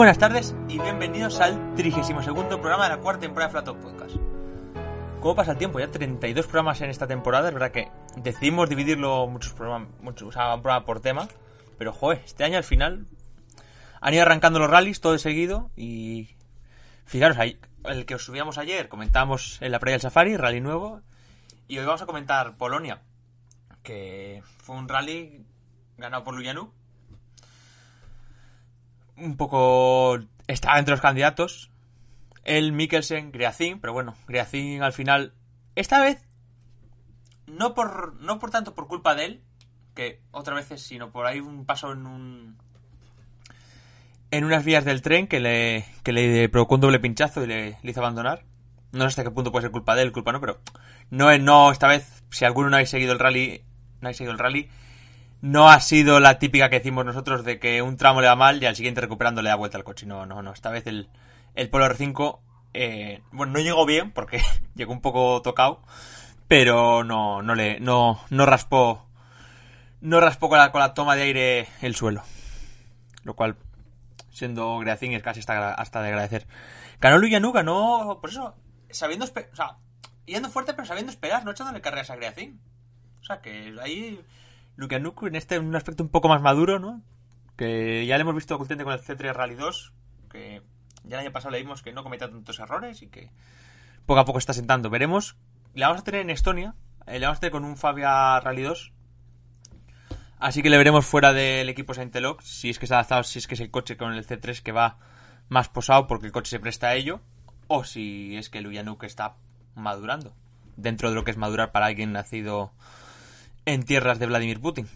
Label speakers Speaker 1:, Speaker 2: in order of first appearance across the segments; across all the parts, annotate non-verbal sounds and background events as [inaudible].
Speaker 1: Buenas tardes y bienvenidos al 32 programa de la cuarta temporada de Flato Podcast. ¿Cómo pasa el tiempo? Ya 32 programas en esta temporada. Es verdad que decidimos dividirlo muchos programas, muchos, o sea, un programa por tema. Pero, joder, este año al final han ido arrancando los rallies todo de seguido. Y fijaros, ahí, el que os subíamos ayer, comentamos en la playa del Safari, rally nuevo. Y hoy vamos a comentar Polonia, que fue un rally ganado por Luyanuk un poco estaba entre los candidatos. El Mikkelsen, Greacin, pero bueno, Greacin al final, esta vez, no por, no por tanto por culpa de él, que otra vez sino por ahí un paso en un en unas vías del tren que le, que le provocó un doble pinchazo y le, hizo abandonar. No sé hasta qué punto puede ser culpa de él, culpa no, pero no, no esta vez, si alguno no ha seguido el rally, no ha seguido el rally, no ha sido la típica que decimos nosotros de que un tramo le va mal y al siguiente recuperando le da vuelta al coche. No, no, no. Esta vez el, el Polo R5, eh, bueno, no llegó bien porque [laughs] llegó un poco tocado, pero no, no le, no, no raspó, no raspó con la, con la toma de aire el suelo. Lo cual, siendo Greacín, es casi hasta, hasta de agradecer. Ganó Luyanu, ganó, por eso, sabiendo, o sea, yendo fuerte pero sabiendo esperar, no echándole carreras a Greacín. O sea, que ahí Nuku en este un aspecto un poco más maduro, ¿no? Que ya le hemos visto contente con el C3 Rally 2, que ya el año pasado le vimos que no cometía tantos errores y que poco a poco está sentando. Veremos. Le vamos a tener en Estonia, eh, le vamos a tener con un Fabia Rally 2. Así que le veremos fuera del equipo Sainteloc, si es que se ha adaptado, si es que es el coche con el C3 que va más posado porque el coche se presta a ello, o si es que el Uyanuk está madurando, dentro de lo que es madurar para alguien nacido en tierras de Vladimir Putin.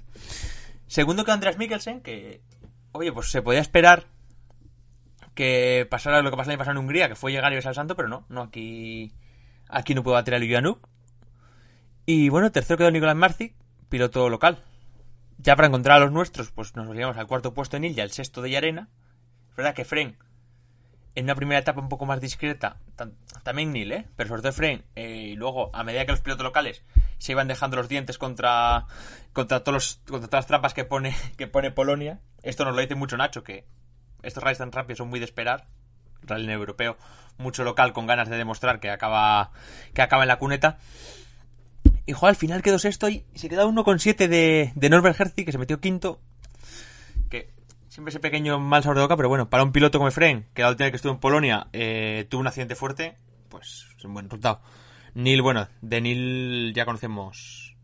Speaker 1: Segundo que Andreas Mikkelsen, que, oye, pues se podía esperar que pasara lo que pasó el año en Hungría, que fue llegar y besar al santo, pero no, no, aquí, aquí no pudo bater a Ljuanuk. Y bueno, tercero quedó Nicolás Marci, piloto local. Ya para encontrar a los nuestros, pues nos llevamos al cuarto puesto en Ilya, el sexto de Yarena. Es verdad que Fren, en una primera etapa un poco más discreta, también Nil, ¿eh? Pero sobre todo Fren, eh, y luego, a medida que los pilotos locales se iban dejando los dientes contra, contra, todos contra todas las trampas que pone, [laughs] que pone Polonia. Esto nos lo dice mucho Nacho, que estos rallies tan rápidos son muy de esperar. Rally europeo, mucho local con ganas de demostrar que acaba, que acaba en la cuneta. Y jo, al final quedó sexto y se queda uno con siete de, de Norbert Herzi, que se metió quinto. Siempre ese pequeño mal sabor boca, pero bueno, para un piloto como Efren, que la última vez que estuvo en Polonia eh, tuvo un accidente fuerte, pues es un buen resultado. Neil, bueno, de Neil ya conocemos.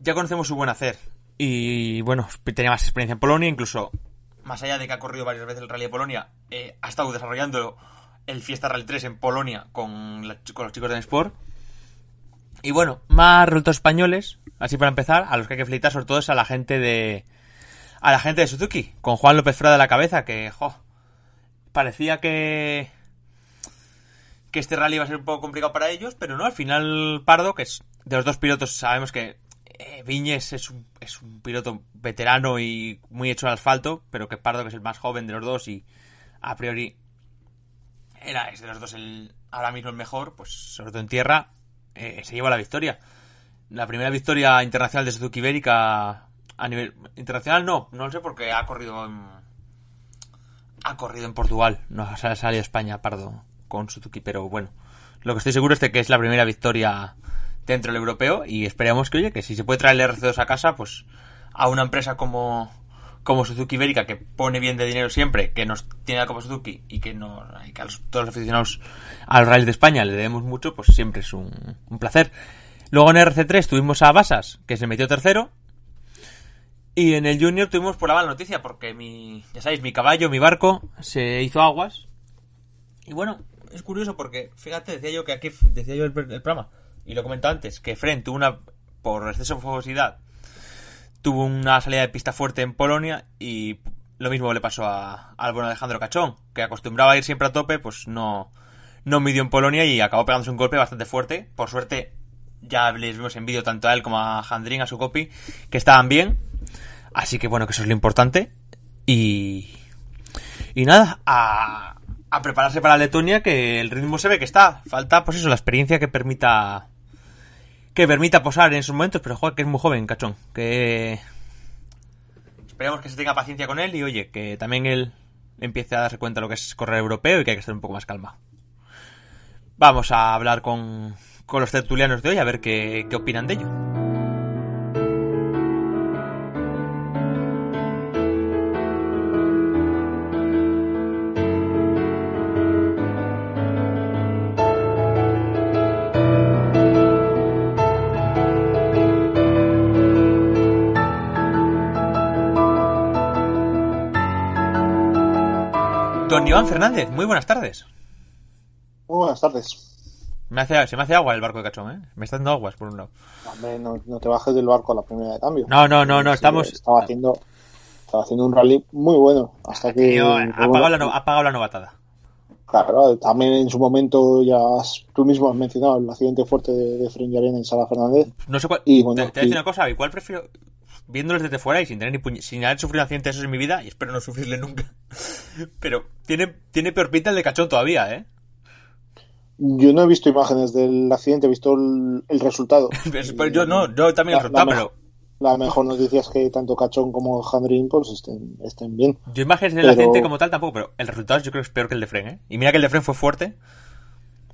Speaker 1: Ya conocemos su buen hacer. Y bueno, tenía más experiencia en Polonia, incluso más allá de que ha corrido varias veces el Rally de Polonia, eh, ha estado desarrollando el Fiesta Rally 3 en Polonia con, los chicos de Sport. Y bueno, más resultados españoles, así para empezar, a los que hay que felicitar sobre todo es a la gente de a la gente de Suzuki, con Juan López Frada de la cabeza, que jo, parecía que que este rally va a ser un poco complicado para ellos, pero no, al final Pardo, que es de los dos pilotos, sabemos que eh, es un, es un piloto veterano y muy hecho al asfalto, pero que Pardo, que es el más joven de los dos y a priori era, es de los dos el, ahora mismo el mejor, pues sobre todo en tierra, eh, se lleva la victoria. La primera victoria internacional de Suzuki Ibérica a nivel internacional no, no lo sé porque ha corrido en, ha corrido en Portugal, no ha salido a España, Pardo con Suzuki, pero bueno, lo que estoy seguro es de que es la primera victoria dentro del europeo y esperamos que, oye, que si se puede traer el RC2 a casa, pues a una empresa como, como Suzuki Ibérica, que pone bien de dinero siempre, que nos tiene como Suzuki y que, no, que a todos los aficionados al Rally de España le debemos mucho, pues siempre es un, placer. Luego en RC3 tuvimos a Basas, que se metió tercero. Y en el Junior tuvimos por la mala noticia, porque mi, ya sabéis, mi caballo, mi barco, se hizo aguas. Y bueno, es curioso porque, fíjate, decía yo que aquí, decía yo el, programa, y lo comentado antes, que Fren tuvo una, por exceso de fogosidad, tuvo una salida de pista fuerte en Polonia y lo mismo le pasó a, al buen Alejandro Cachón, que acostumbraba a ir siempre a tope, pues no, no midió en Polonia y acabó pegándose un golpe bastante fuerte. Por suerte, ya les vimos en vídeo tanto a él como a Jandrin, a su copy, que estaban bien. Así que bueno, que eso es lo importante. Y. Y nada, a, a prepararse para Letonia, que el ritmo se ve que está. Falta, pues eso, la experiencia que permita. Que permita posar en esos momentos, pero joder, que es muy joven, cachón. Que. Esperemos que se tenga paciencia con él y oye, que también él empiece a darse cuenta de lo que es correr europeo y que hay que estar un poco más calma. Vamos a hablar con, con los tertulianos de hoy a ver qué, qué opinan de ello. Don Iván Fernández, muy buenas tardes.
Speaker 2: Muy buenas tardes.
Speaker 1: Me hace, se me hace agua el barco de cachón, ¿eh? Me está dando aguas por un lado.
Speaker 2: Hombre, no, no te bajes del barco a la primera de cambio.
Speaker 1: No, no, no, no, estamos...
Speaker 2: Estaba haciendo, estaba haciendo un rally muy bueno. Hasta que.
Speaker 1: Tío, ha,
Speaker 2: bueno,
Speaker 1: la, ha la novatada.
Speaker 2: Claro, también en su momento ya has- tú mismo has mencionado el accidente fuerte de, de Fren Yarena en Sala Fernández.
Speaker 1: No sé cuál...
Speaker 2: Y bueno,
Speaker 1: te, te voy a decir
Speaker 2: y-
Speaker 1: una cosa, igual prefiero... Viéndolos desde fuera y sin tener ni puñ- sin haber sufrido accidentes en mi vida, y espero no sufrirle nunca. [laughs] Pero tiene, tiene peor pinta el de cachón todavía, ¿eh?
Speaker 2: Yo no he visto imágenes del accidente, he visto el, el resultado. [laughs]
Speaker 1: Pero Pues yo no, yo también
Speaker 2: La-
Speaker 1: el resultado,
Speaker 2: la
Speaker 1: pero...
Speaker 2: La mejor noticia es que tanto Cachón como Jandrín pues estén, estén bien.
Speaker 1: Yo imágenes del
Speaker 2: Pero-
Speaker 1: accidente como tal tampoco, pero el resultado yo creo que es peor que el de Fren, ¿eh? Y mira que el de Fren fue fuerte.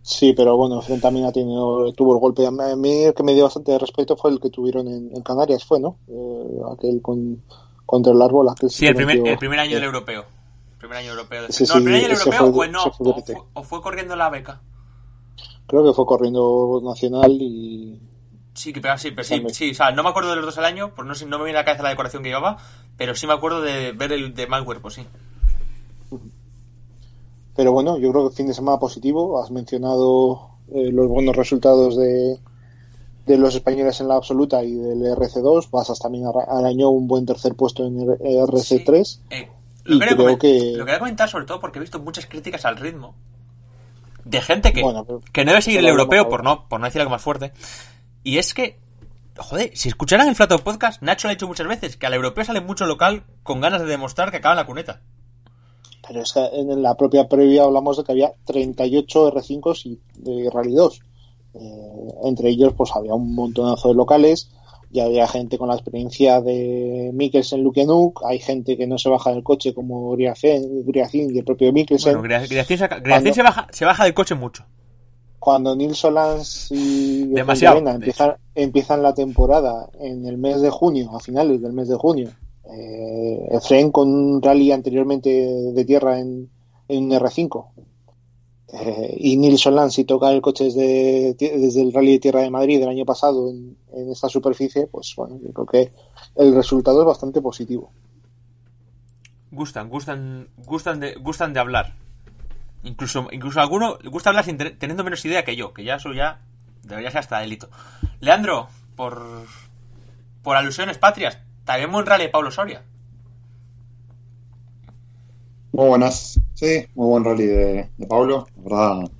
Speaker 2: Sí, pero bueno, Fren también ha tenido, tuvo el golpe. A mí el que me dio bastante respeto fue el que tuvieron en, en Canarias, fue, ¿no? Eh, aquel con, contra el árbol, aquel
Speaker 1: Sí, el primer,
Speaker 2: metió-
Speaker 1: el primer año del europeo. El primer año europeo. de-
Speaker 2: Sí,
Speaker 1: no, el primer año del europeo
Speaker 2: fue-
Speaker 1: o no,
Speaker 2: ese fue
Speaker 1: o
Speaker 2: DPT.
Speaker 1: fue, o fue corriendo la beca.
Speaker 2: Creo que fue corriendo nacional y
Speaker 1: Sí, que pega, sí, pero sí, sí, o sea, no me acuerdo de los dos al año, pues no sé, no me viene a la cabeza la decoración que llevaba, pero sí me acuerdo de ver el de mal cuerpo, sí.
Speaker 2: Pero bueno, yo creo que fin de semana positivo. Has mencionado eh, los buenos resultados de, de los españoles en la absoluta y del RC2. Basas también ara- arañó un buen tercer puesto en el RC3.
Speaker 1: Eh,
Speaker 2: Y
Speaker 1: lo, quería
Speaker 2: creo
Speaker 1: comen-
Speaker 2: que-
Speaker 1: lo quería comentar sobre todo porque he visto muchas críticas al ritmo de gente que,
Speaker 2: Bueno, pero-
Speaker 1: que no debe seguir el europeo por no, por no decir algo más fuerte. Y es que, joder, si escucharan el Flato Podcast, Nacho lo ha dicho muchas veces, que al europeo sale mucho local con ganas de demostrar que acaba en la cuneta.
Speaker 2: Pero es que en la propia previa hablamos de que había 38 R5s y de Rally 2. Eh, entre ellos, pues había un montonazo de locales. Ya había gente con la experiencia de Mikkelsen Lukenuk. Hay gente que no se baja del coche, como Griacin, Griacin y el propio Mikkelsen.
Speaker 1: Bueno,
Speaker 2: Cuando-
Speaker 1: Griacín se, baja, se baja del coche mucho.
Speaker 2: Cuando Nils Solans y
Speaker 1: Demasiado, de
Speaker 2: empiezan, empiezan la temporada en el mes de junio, a finales del mes de junio, eh, Efren con un rally anteriormente de tierra en, en un R5 eh, y Nils Solans y toca el coche desde, desde el rally de tierra de Madrid del año pasado en, en esta superficie, pues bueno, yo creo que el resultado es bastante positivo.
Speaker 1: Gustan, gustan, gustan de, gustan de hablar. Incluso, incluso a alguno le gusta hablar sin teniendo menos idea que yo, que ya eso ya debería ser hasta delito. Leandro, por, por alusiones patrias, también buen rally de Pablo Soria.
Speaker 3: Muy buenas, sí, muy buen rally de, de Pablo, la verdad,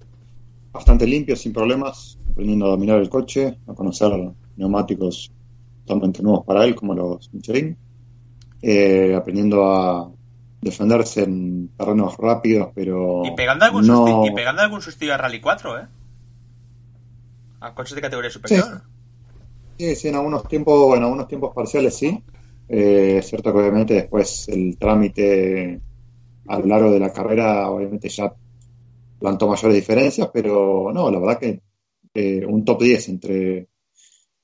Speaker 3: bastante limpio, sin problemas, aprendiendo a dominar el coche, a conocer neumáticos totalmente nuevos para él, como los Michelin, eh, aprendiendo a defenderse en terrenos rápidos, pero
Speaker 1: Y pegando algún,
Speaker 3: no...
Speaker 1: susti- y pegando algún sustituto a Rally 4, ¿eh? A coches de categoría superior.
Speaker 3: Sí, sí, en algunos tiempos, en algunos tiempos parciales sí. Eh, es cierto que obviamente después el trámite a lo largo de la carrera obviamente ya plantó mayores diferencias, pero no, la verdad que eh, un top 10 entre,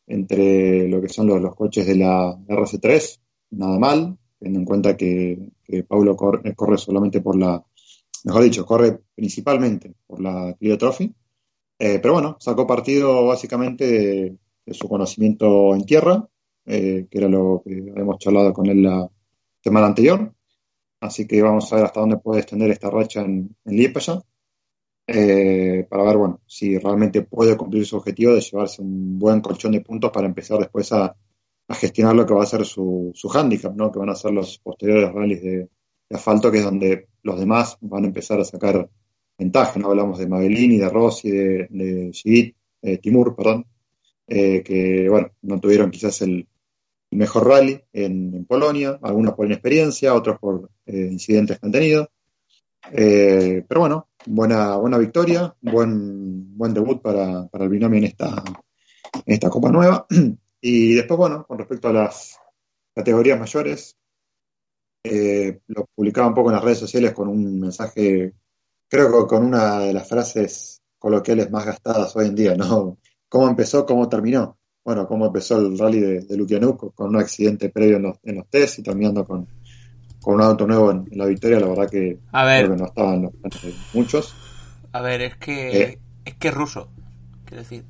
Speaker 3: entre lo que son los, los coches de la RC3, nada mal, teniendo en cuenta que, Paulo corre, corre solamente por la, mejor dicho, corre principalmente por la Clio Trophy. Eh, pero bueno, sacó partido básicamente de, su conocimiento en tierra, eh, que era lo que habíamos charlado con él la semana anterior. Así que vamos a ver hasta dónde puede extender esta racha en, en Liepaja, eh, para ver, bueno, si realmente puede cumplir su objetivo de llevarse un buen colchón de puntos para empezar después a, gestionar lo que va a ser su, su handicap, ¿no? Que van a ser los posteriores rallies de, asfalto, que es donde los demás van a empezar a sacar ventaja, ¿no? Hablamos de Mabellini, de Rossi, de, de eh, Timur, perdón, eh, que, bueno, no tuvieron quizás el mejor rally en, en, Polonia, algunos por inexperiencia, otros por eh, incidentes que han tenido. Eh, pero bueno, buena, buena victoria, buen, buen debut para, para el binomio en esta, esta Copa Nueva. [clears throat] Y después, bueno, con respecto a las categorías mayores, eh, lo publicaba un poco en las redes sociales con un mensaje, creo que con una de las frases coloquiales más gastadas hoy en día, ¿no? [laughs] ¿Cómo empezó, cómo terminó? Bueno, cómo empezó el rally de, de Lukianuk con un accidente previo en los, en los test y terminando con, con un auto nuevo en, en la victoria, la verdad que
Speaker 1: A ver.
Speaker 3: creo que no estaban los planes de muchos.
Speaker 1: A ver, es que.
Speaker 3: Eh.
Speaker 1: Es que es ruso. Quiero decir.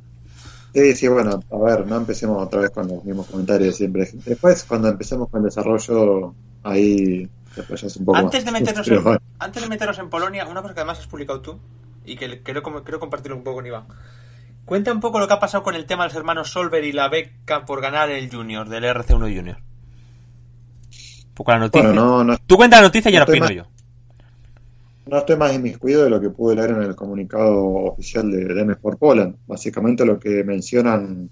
Speaker 3: Sí, sí, bueno, a ver, no empecemos otra vez con los mismos comentarios de siempre. Después, cuando empecemos con el desarrollo, ahí después es un poco
Speaker 1: Antes de, meternos [laughs]
Speaker 3: Pero
Speaker 1: en,
Speaker 3: bueno,
Speaker 1: antes de meternos en Polonia, una cosa que además has publicado tú y que quiero, quiero compartirlo un poco con Iván. Cuenta un poco lo que ha pasado con el tema de los hermanos Solver y la beca por ganar el Junior, del RC1 Junior. Un poco la noticia.
Speaker 3: bueno, no, no,
Speaker 1: Tú cuenta la noticia y
Speaker 3: estoy
Speaker 1: opino
Speaker 3: más-
Speaker 1: yo.
Speaker 3: no estoy más inmiscuido de lo que pude leer en el comunicado oficial de, de M Sport Poland. Básicamente lo que mencionan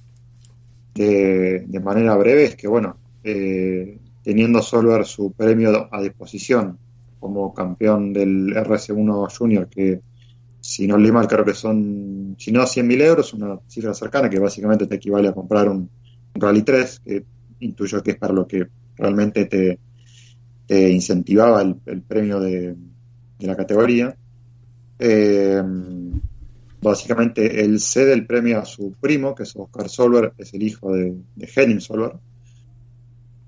Speaker 3: de, de manera breve es que, bueno, eh, teniendo Solver su premio a disposición como campeón del RC1 Junior, que si no leí mal creo que son, si no 100.000 euros, una cifra cercana que básicamente te equivale a comprar un, Rally 3, que intuyo que es para lo que realmente te, incentivaba el, premio de, de la categoría. Eh, básicamente él cede el premio a su primo, que es Oscar Solver, es el hijo de, de Henning Solver,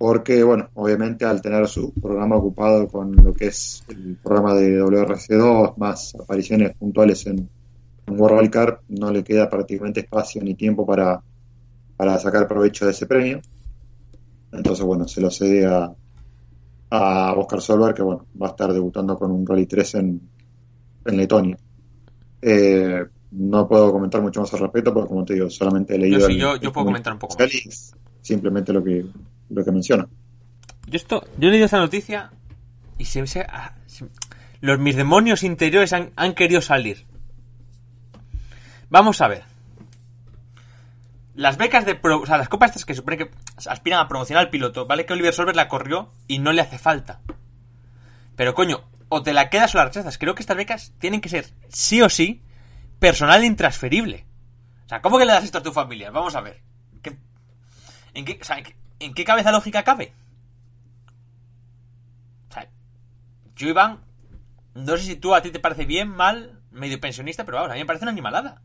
Speaker 3: porque, bueno, obviamente al tener su programa ocupado con lo que es el programa de WRC2, más apariciones puntuales en, en World Rally Car, no le queda prácticamente espacio ni tiempo para, para sacar provecho de ese premio. Entonces, bueno, se lo cede a, a Oscar Solver, que bueno, va a estar debutando con un Rally 3 en, en Letonia. Eh, no puedo comentar mucho más al respecto, porque como te digo, solamente he leído.
Speaker 1: Yo sí,
Speaker 3: el-
Speaker 1: yo,
Speaker 3: el
Speaker 1: puedo comentar un poco más.
Speaker 3: Simplemente lo que, lo que menciona.
Speaker 1: Yo, esto, yo he leído esta noticia y se, ah, los mis demonios interiores han, han querido salir. Vamos a ver. Las becas de pro- o sea, las copas estas que supone que aspiran a promocionar al piloto, vale que Oliver Solver la corrió y no le hace falta. Pero coño, o te la quedas o la rechazas. Creo que estas becas tienen que ser sí o sí personal intransferible. O sea, ¿cómo que le das esto a tu familia? Vamos a ver. ¿Qué- ¿En qué, o sea, ¿en qué- ¿en qué cabeza lógica cabe? O sea, yo, Iván, no sé si tú a ti te parece bien, mal, medio pensionista, pero vamos, a mí me parece una animalada.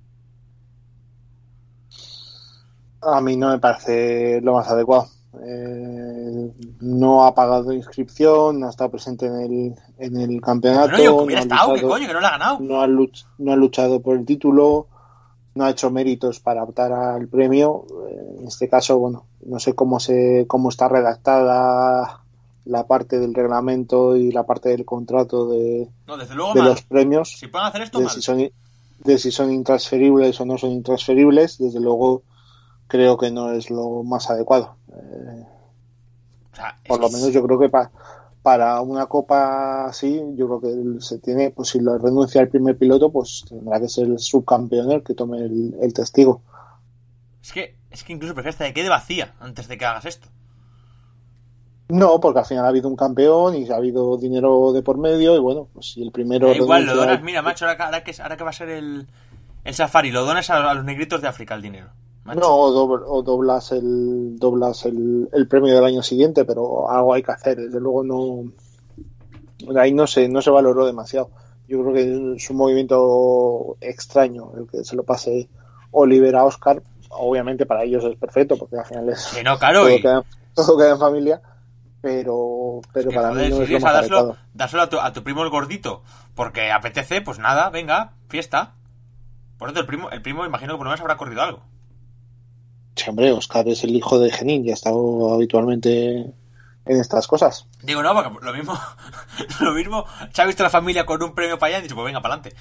Speaker 2: A mí no me parece lo más adecuado. Eh, no ha pagado inscripción, no está presente en el, en el campeonato.
Speaker 1: Pero no, yo que hubiera
Speaker 2: no ha
Speaker 1: estado, que coño, que no la ha ganado.
Speaker 2: no ha, luch- no ha luchado por el título, no ha hecho méritos para optar al premio. Eh, En este caso, bueno, no sé cómo se cómo está redactada la parte del reglamento y la parte del contrato de,
Speaker 1: No, desde luego
Speaker 2: de
Speaker 1: mal.
Speaker 2: los premios,
Speaker 1: Si pueden hacer esto,
Speaker 2: de
Speaker 1: mal.
Speaker 2: si son de si son intransferibles o no son intransferibles. Desde luego, creo que no es lo más adecuado. Eh,
Speaker 1: O sea,
Speaker 2: por lo menos yo creo que pa- para una copa así, yo creo que se tiene, pues si lo renuncia el primer piloto, pues tendrá que ser el subcampeón el que tome el, el testigo.
Speaker 1: es que, es que incluso prefiero hasta que quede vacía antes de que hagas esto.
Speaker 2: No, porque al final ha habido un campeón y ha habido dinero de por medio y bueno, pues si el primero...
Speaker 1: Igual, lo donas, mira, macho, ahora que, ahora que, ahora que va a ser el, el safari, lo donas a, a los negritos de África el dinero. Macho.
Speaker 2: No, o, dob- o doblas, el, doblas el, el premio del año siguiente, pero algo hay que hacer. Desde luego no... Ahí no se, no se valoró demasiado. Yo creo que es un movimiento extraño el que se lo pase Oliver a Oscar. Obviamente para ellos es perfecto, porque al final es
Speaker 1: no, claro,
Speaker 2: todo,
Speaker 1: y-
Speaker 2: queda, todo queda en familia, pero, pero para
Speaker 1: joder,
Speaker 2: mí no
Speaker 1: si
Speaker 2: es lo
Speaker 1: quieres
Speaker 2: más
Speaker 1: a tu, a tu primo el gordito, porque apetece, pues nada, venga, fiesta. Por eso el primo, el primo imagino que por lo menos habrá corrido algo.
Speaker 2: Sí, hombre, Oscar es el hijo de Genin y ha estado habitualmente en estas cosas.
Speaker 1: Digo, no, porque lo mismo, [laughs] lo mismo, se ha visto la familia con un premio para allá y dicho, pues venga, para adelante.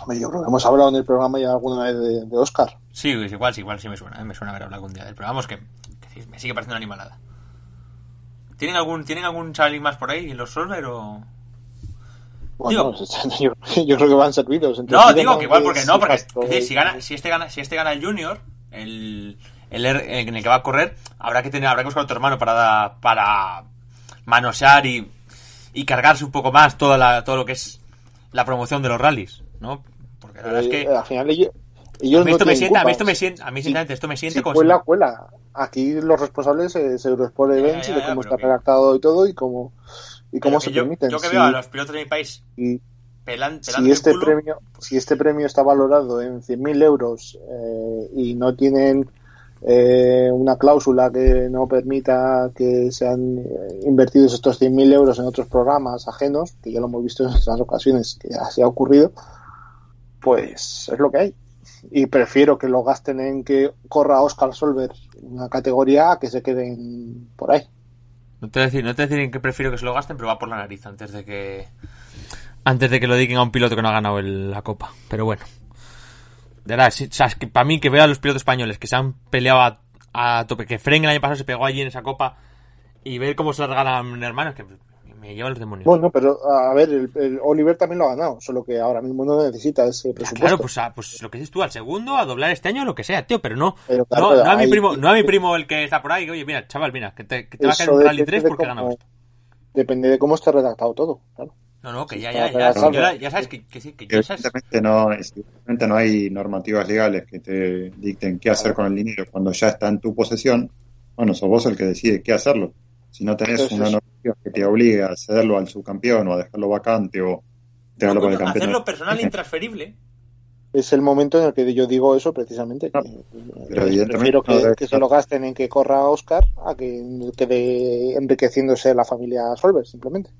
Speaker 2: Hombre, yo creo que hemos hablado en el programa ya alguna vez de, de Oscar.
Speaker 1: Sí, es igual, sí, igual sí me suena, ¿eh? me suena haber hablado algún día del pero vamos que, me sigue pareciendo una animalada. ¿Tienen algún, ¿tienen algún chavalín más por ahí en los Solver o...?
Speaker 2: Bueno,
Speaker 1: Digo- [laughs]
Speaker 2: yo, yo creo que van servidos. entre
Speaker 1: No, digo que igual porque no, porque decir, si gana, si este gana, si este gana el Junior, el, el R- en el que va a correr, habrá que tener, habrá que buscar a otro hermano para para manosear y, y cargarse un poco más toda la, todo lo que es la promoción de los rallies, ¿no? Porque la verdad es
Speaker 2: eh,
Speaker 1: que
Speaker 2: al final ellos, Ellos
Speaker 1: A mí
Speaker 2: no
Speaker 1: esto me sienta, a mí esto me sienta, a mí
Speaker 2: Sí.
Speaker 1: sinceramente esto me siente
Speaker 2: Si
Speaker 1: como
Speaker 2: cuela,
Speaker 1: si-
Speaker 2: cuela. Aquí los responsables es Eurosport Events y de cómo está
Speaker 1: que-
Speaker 2: redactado y todo y cómo, y cómo se
Speaker 1: yo,
Speaker 2: permiten.
Speaker 1: yo que veo a los pilotos de mi país
Speaker 2: y-
Speaker 1: pelan,
Speaker 2: si este
Speaker 1: culo,
Speaker 2: premio si este premio está valorado en 100.000 euros eh, y no tienen eh, una cláusula que no permita que sean eh, invertidos estos 100.000 euros en otros programas ajenos, que ya lo hemos visto en otras ocasiones que así ha ocurrido, pues es lo que hay. Y prefiero que lo gasten en que corra Oscar Solver una categoría A que se queden por ahí.
Speaker 1: No te voy a decir, no te voy a decir en qué prefiero que se lo gasten, pero va por la nariz antes de que antes de que lo dediquen a un piloto que no ha ganado el- la copa. Pero bueno. De verdad, sí, o sea, es que para mí que vea a los pilotos españoles que se han peleado a, a tope, que Fren el año pasado se pegó allí en esa copa y ver cómo se la regalan hermanos, que me lleva los demonios.
Speaker 2: Bueno, pero a ver, el, el Oliver también lo ha ganado, solo que ahora mismo no necesita ese
Speaker 1: Ya,
Speaker 2: presupuesto.
Speaker 1: claro, pues, a- pues lo que dices tú, al segundo, a doblar este año, lo que sea, tío, pero no,
Speaker 2: Pero claro,
Speaker 1: no,
Speaker 2: pero
Speaker 1: no a mi primo, no a mi primo el que está por ahí, que, oye, mira, chaval, mira, que te, que te va a caer un Rally
Speaker 2: depende
Speaker 1: 3
Speaker 2: de
Speaker 1: porque esto.
Speaker 2: Depende de cómo esté redactado todo, claro.
Speaker 1: No, no, que ya, ya, ya, ya, ya sabes que, que sí, que sabes.
Speaker 3: no, evidentemente no hay normativas legales que te dicten qué hacer con el dinero cuando ya está en tu posesión. Bueno, sos vos el que decide qué hacerlo. Si no tenés una normativa que te obligue a cederlo al subcampeón o a dejarlo vacante o dejarlo
Speaker 1: No,
Speaker 3: para el campeón.
Speaker 1: hacerlo personal intransferible.
Speaker 2: Es el momento en el que yo digo eso precisamente.
Speaker 3: No,
Speaker 2: que,
Speaker 3: pero
Speaker 2: prefiero que,
Speaker 3: no debe
Speaker 2: que se lo gasten en que corra Oscar a que quede enriqueciéndose la familia Solver, simplemente.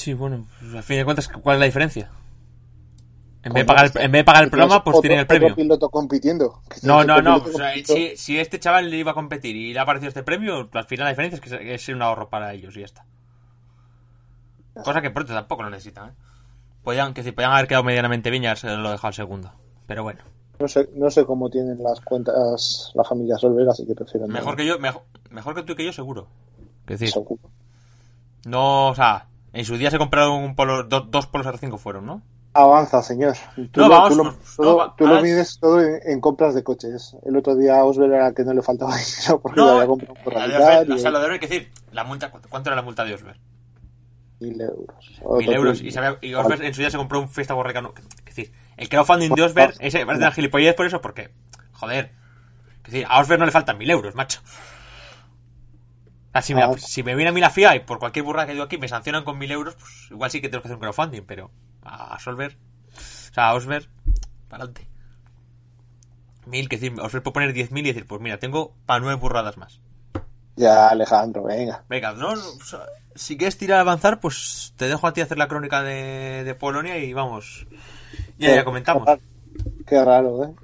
Speaker 1: Sí, bueno, pues, al fin de cuentas, ¿cuál es la diferencia? En vez de pagar, el- en vez de pagar el programa, pues
Speaker 2: otro-
Speaker 1: tienen el
Speaker 2: otro
Speaker 1: premio.
Speaker 2: piloto compitiendo.
Speaker 1: No, no, no. o sea,
Speaker 2: compitiendo.
Speaker 1: si, si este chaval le iba a competir y le ha aparecido este premio, al final la diferencia es que es- un ahorro para ellos y ya está. Cosa que pronto tampoco lo necesitan, ¿eh? Podían, que si podían haber quedado medianamente bien, ya se lo dejado al segundo. Pero bueno,
Speaker 2: No sé, no sé cómo tienen las cuentas la familia Solver, así que prefiero no-
Speaker 1: mejor que yo, mejor, mejor que tú y que yo, seguro. Es decir,
Speaker 2: seguro.
Speaker 1: no, o sea, en su día se compraron un polo, do- dos polos R5 fueron, ¿no?
Speaker 2: Avanza, señor. Tú,
Speaker 1: No,
Speaker 2: lo,
Speaker 1: vamos,
Speaker 2: tú lo- todo-
Speaker 1: no, va-
Speaker 2: tú lo
Speaker 1: ahora-
Speaker 2: mides todo en, en compras de coches. El otro día Osber era que no le faltaba [laughs] dinero porque
Speaker 1: No,
Speaker 2: lo había comprado por
Speaker 1: la de Osber, o
Speaker 2: y
Speaker 1: sea, lo de hay que decir, la multa, ¿cuánto era la multa de Osber?
Speaker 2: mil euros.
Speaker 1: Mil euros. Y, sabía- y en su día se compró un Fiesta Borrecano. Es decir, el crowdfunding de Osber, ese parece una gilipollez por eso, porque, joder. Es decir, a Osber no le faltan mil euros, macho. Si, me,
Speaker 2: Ah.
Speaker 1: si me viene a mí la FIA y por cualquier burra que digo aquí me sancionan con mil euros, pues igual sí que tengo que hacer un crowdfunding, pero a Solver, o sea, a Osber, para adelante. Mil, que decir, Osber puede poner diez mil y decir, pues mira, tengo para nueve burradas más.
Speaker 2: Ya, Alejandro, venga.
Speaker 1: Venga, no, no, o sea, si quieres tirar a avanzar, pues te dejo a ti hacer la crónica de, de Polonia y vamos. Ya, ya comentamos.
Speaker 2: Qué raro, ¿eh?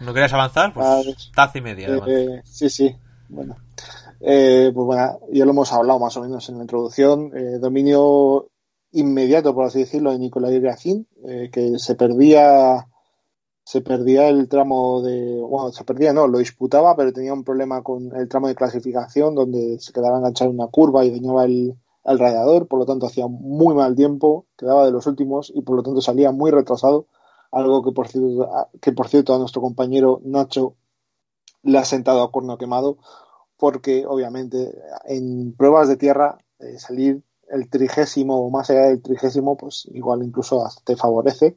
Speaker 1: ¿No querías avanzar? Pues taza y media. avanza.
Speaker 2: Eh, sí, sí. Bueno. Eh, pues bueno, ya lo hemos hablado más o menos en la introducción. Eh, dominio inmediato, por así decirlo, de Nicolai Gracín, eh, que se perdía se perdía el tramo de bueno se perdía no lo disputaba pero tenía un problema con el tramo de clasificación donde se quedaba enganchado en una curva y dañaba el, el radiador por lo tanto hacía muy mal tiempo quedaba de los últimos y por lo tanto salía muy retrasado algo que por cierto que por cierto a nuestro compañero Nacho le ha sentado a cuerno quemado porque obviamente en pruebas de tierra eh, salir el trigésimo o más allá del trigésimo pues igual incluso te favorece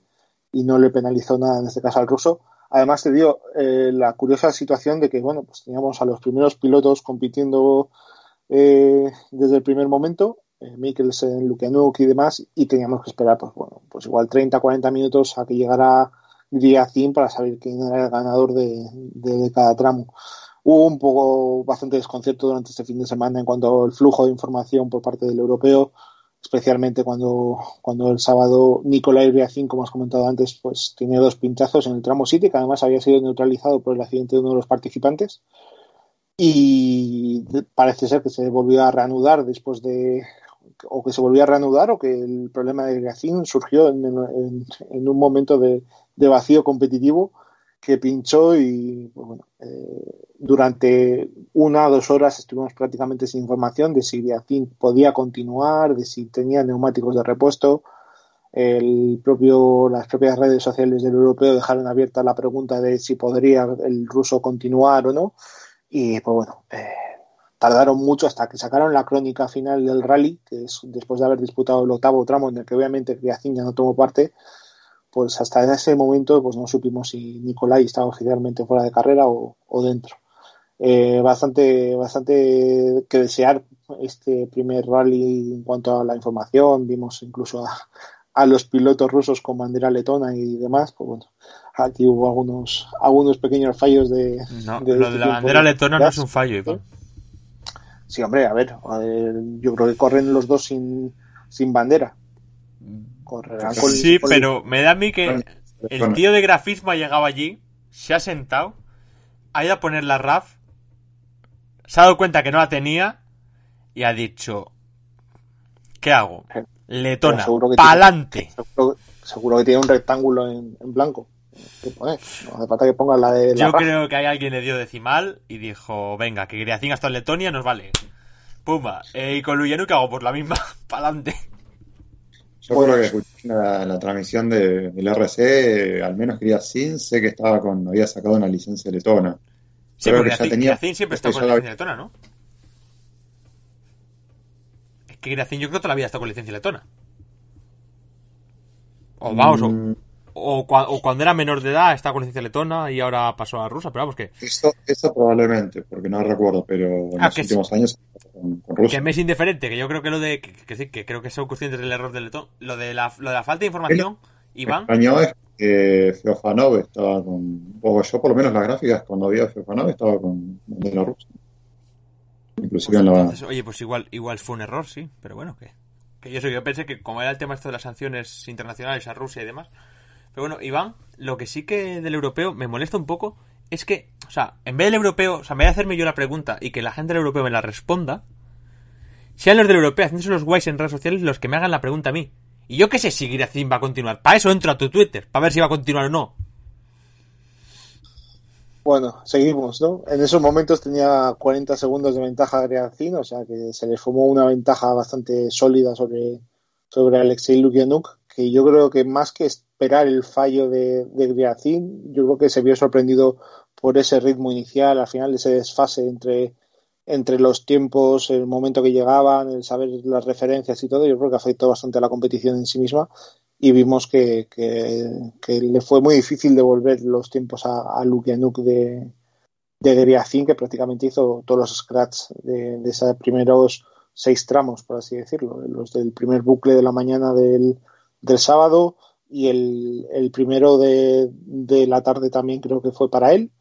Speaker 2: y no le penalizó nada en este caso al ruso. Además te dio eh, la curiosa situación de que bueno pues teníamos a los primeros pilotos compitiendo eh, desde el primer momento, eh, Mikkelsen, Lukianuk y demás, y teníamos que esperar pues bueno pues igual 30-40 minutos a que llegara Griazin para saber quién era el ganador de, de cada tramo. Hubo un poco bastante desconcierto durante este fin de semana en cuanto al flujo de información por parte del europeo especialmente cuando, cuando el sábado Nicolai Riacin, como has comentado antes, pues tiene dos pinchazos en el tramo 7, que además había sido neutralizado por el accidente de uno de los participantes. Y parece ser que se volvió a reanudar después de. o que se volvió a reanudar, o que el problema de Riacin surgió en, en, en, un momento de, de, vacío competitivo que pinchó y pues bueno, eh, durante una o dos horas estuvimos prácticamente sin información de si Riacin podía continuar, de si tenía neumáticos de repuesto. El propio, las propias redes sociales del europeo dejaron abierta la pregunta de si podría el ruso continuar o no. Y pues bueno, eh, tardaron mucho hasta que sacaron la crónica final del rally, que es después de haber disputado el octavo tramo en el que obviamente Riacin ya no tomó parte, pues hasta ese momento pues no supimos si Nicolai estaba oficialmente fuera de carrera o, dentro. Eh, bastante, bastante que desear este primer rally en cuanto a la información. Vimos incluso a, los pilotos rusos con bandera letona y demás. Pues bueno, aquí hubo algunos, algunos pequeños fallos de.
Speaker 1: No, lo de la bandera letona no es un fallo, Iván.
Speaker 2: Sí, hombre, a ver, yo creo que corren los dos sin, sin bandera.
Speaker 1: Correrán sí, pero me da a mí que el tío de grafismo ha llegado allí, se ha sentado, ha ido a poner la RAF, se ha dado cuenta que no la tenía y ha dicho, ¿qué hago? Eh, letona, pa'lante.
Speaker 2: Seguro, que tiene un rectángulo en, blanco. No hace falta que ponga la de.
Speaker 1: Yo creo que hay alguien le dio decimal y dijo: Venga, que Griacín hasta en Letonia nos vale. Pumba. Eh, y con Luyenu que hago por la misma, [laughs] pa'lante.
Speaker 3: Yo creo que escuché la, transmisión de, del RC, al menos Griacín, sé que estaba con, había sacado una licencia letona.
Speaker 1: Sí, porque Griacín siempre está con licencia letona, ¿no? Es que Griacín yo creo que toda la vida está con licencia letona. O vamos, o, o, cuando era menor de edad estaba con licencia letona y ahora pasó a rusa, pero vamos que...
Speaker 3: Esto, esto probablemente, porque no recuerdo, pero en ah, los últimos años
Speaker 1: que me es indiferente, que yo creo que lo de. Que, sí, que creo que son conscientes del error del letón. Lo de la, lo de la falta de información, Iván.
Speaker 3: El es que Feofanov estaba con. O yo, por lo menos, las gráficas, cuando había Feofanov, estaba con la rusa. Inclusive en la.
Speaker 1: oye, pues igual, igual fue un error, sí, pero bueno, que. Que yo, yo pensé que, como era el tema esto de las sanciones internacionales a Rusia y demás. Pero bueno, Iván, lo que sí que del europeo me molesta un poco es que, o sea, en vez del europeo, o sea, en vez de hacerme yo la pregunta y que la gente del europeo me la responda, sean los del europeo haciéndose los guays en redes sociales los que me hagan la pregunta a mí. Y yo qué sé si Griacin va a continuar. Para eso entro a tu Twitter, para ver si va a continuar o no.
Speaker 2: Bueno, seguimos, ¿no? En esos momentos tenía 40 segundos de ventaja Griacin, o sea que se le formó una ventaja bastante sólida sobre, sobre Alexei Lukianuk, que yo creo que más que esperar el fallo de, de Griacin, yo creo que se vio sorprendido por ese ritmo inicial, al final ese desfase entre, entre los tiempos, el momento que llegaban, el saber las referencias y todo, yo creo que afectó bastante a la competición en sí misma y vimos que, que, le fue muy difícil devolver los tiempos a, a Lukianuk de, de Griacin, que prácticamente hizo todos los scratch de, de esos primeros seis tramos, por así decirlo, los del primer bucle de la mañana del, del sábado, y el, el primero de, de, la tarde también creo que fue para él.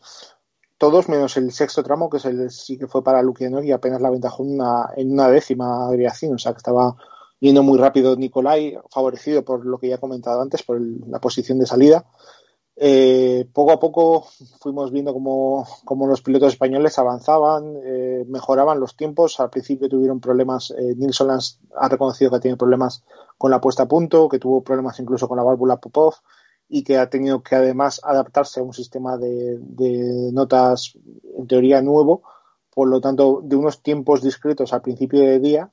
Speaker 2: Todos menos el sexto tramo, que es el sí que fue para Lukianov y apenas la ventajó una, en una décima agregación, o sea que estaba yendo muy rápido Nicolai, favorecido por lo que ya he comentado antes, por la posición de salida. Eh, poco a poco fuimos viendo cómo, cómo los pilotos españoles avanzaban, eh, mejoraban los tiempos. Al principio tuvieron problemas, eh, Nilsson ha reconocido que tiene problemas con la puesta a punto, que tuvo problemas incluso con la válvula Popov y que ha tenido que además adaptarse a un sistema de, de notas en teoría nuevo. Por lo tanto, de unos tiempos discretos al principio de día,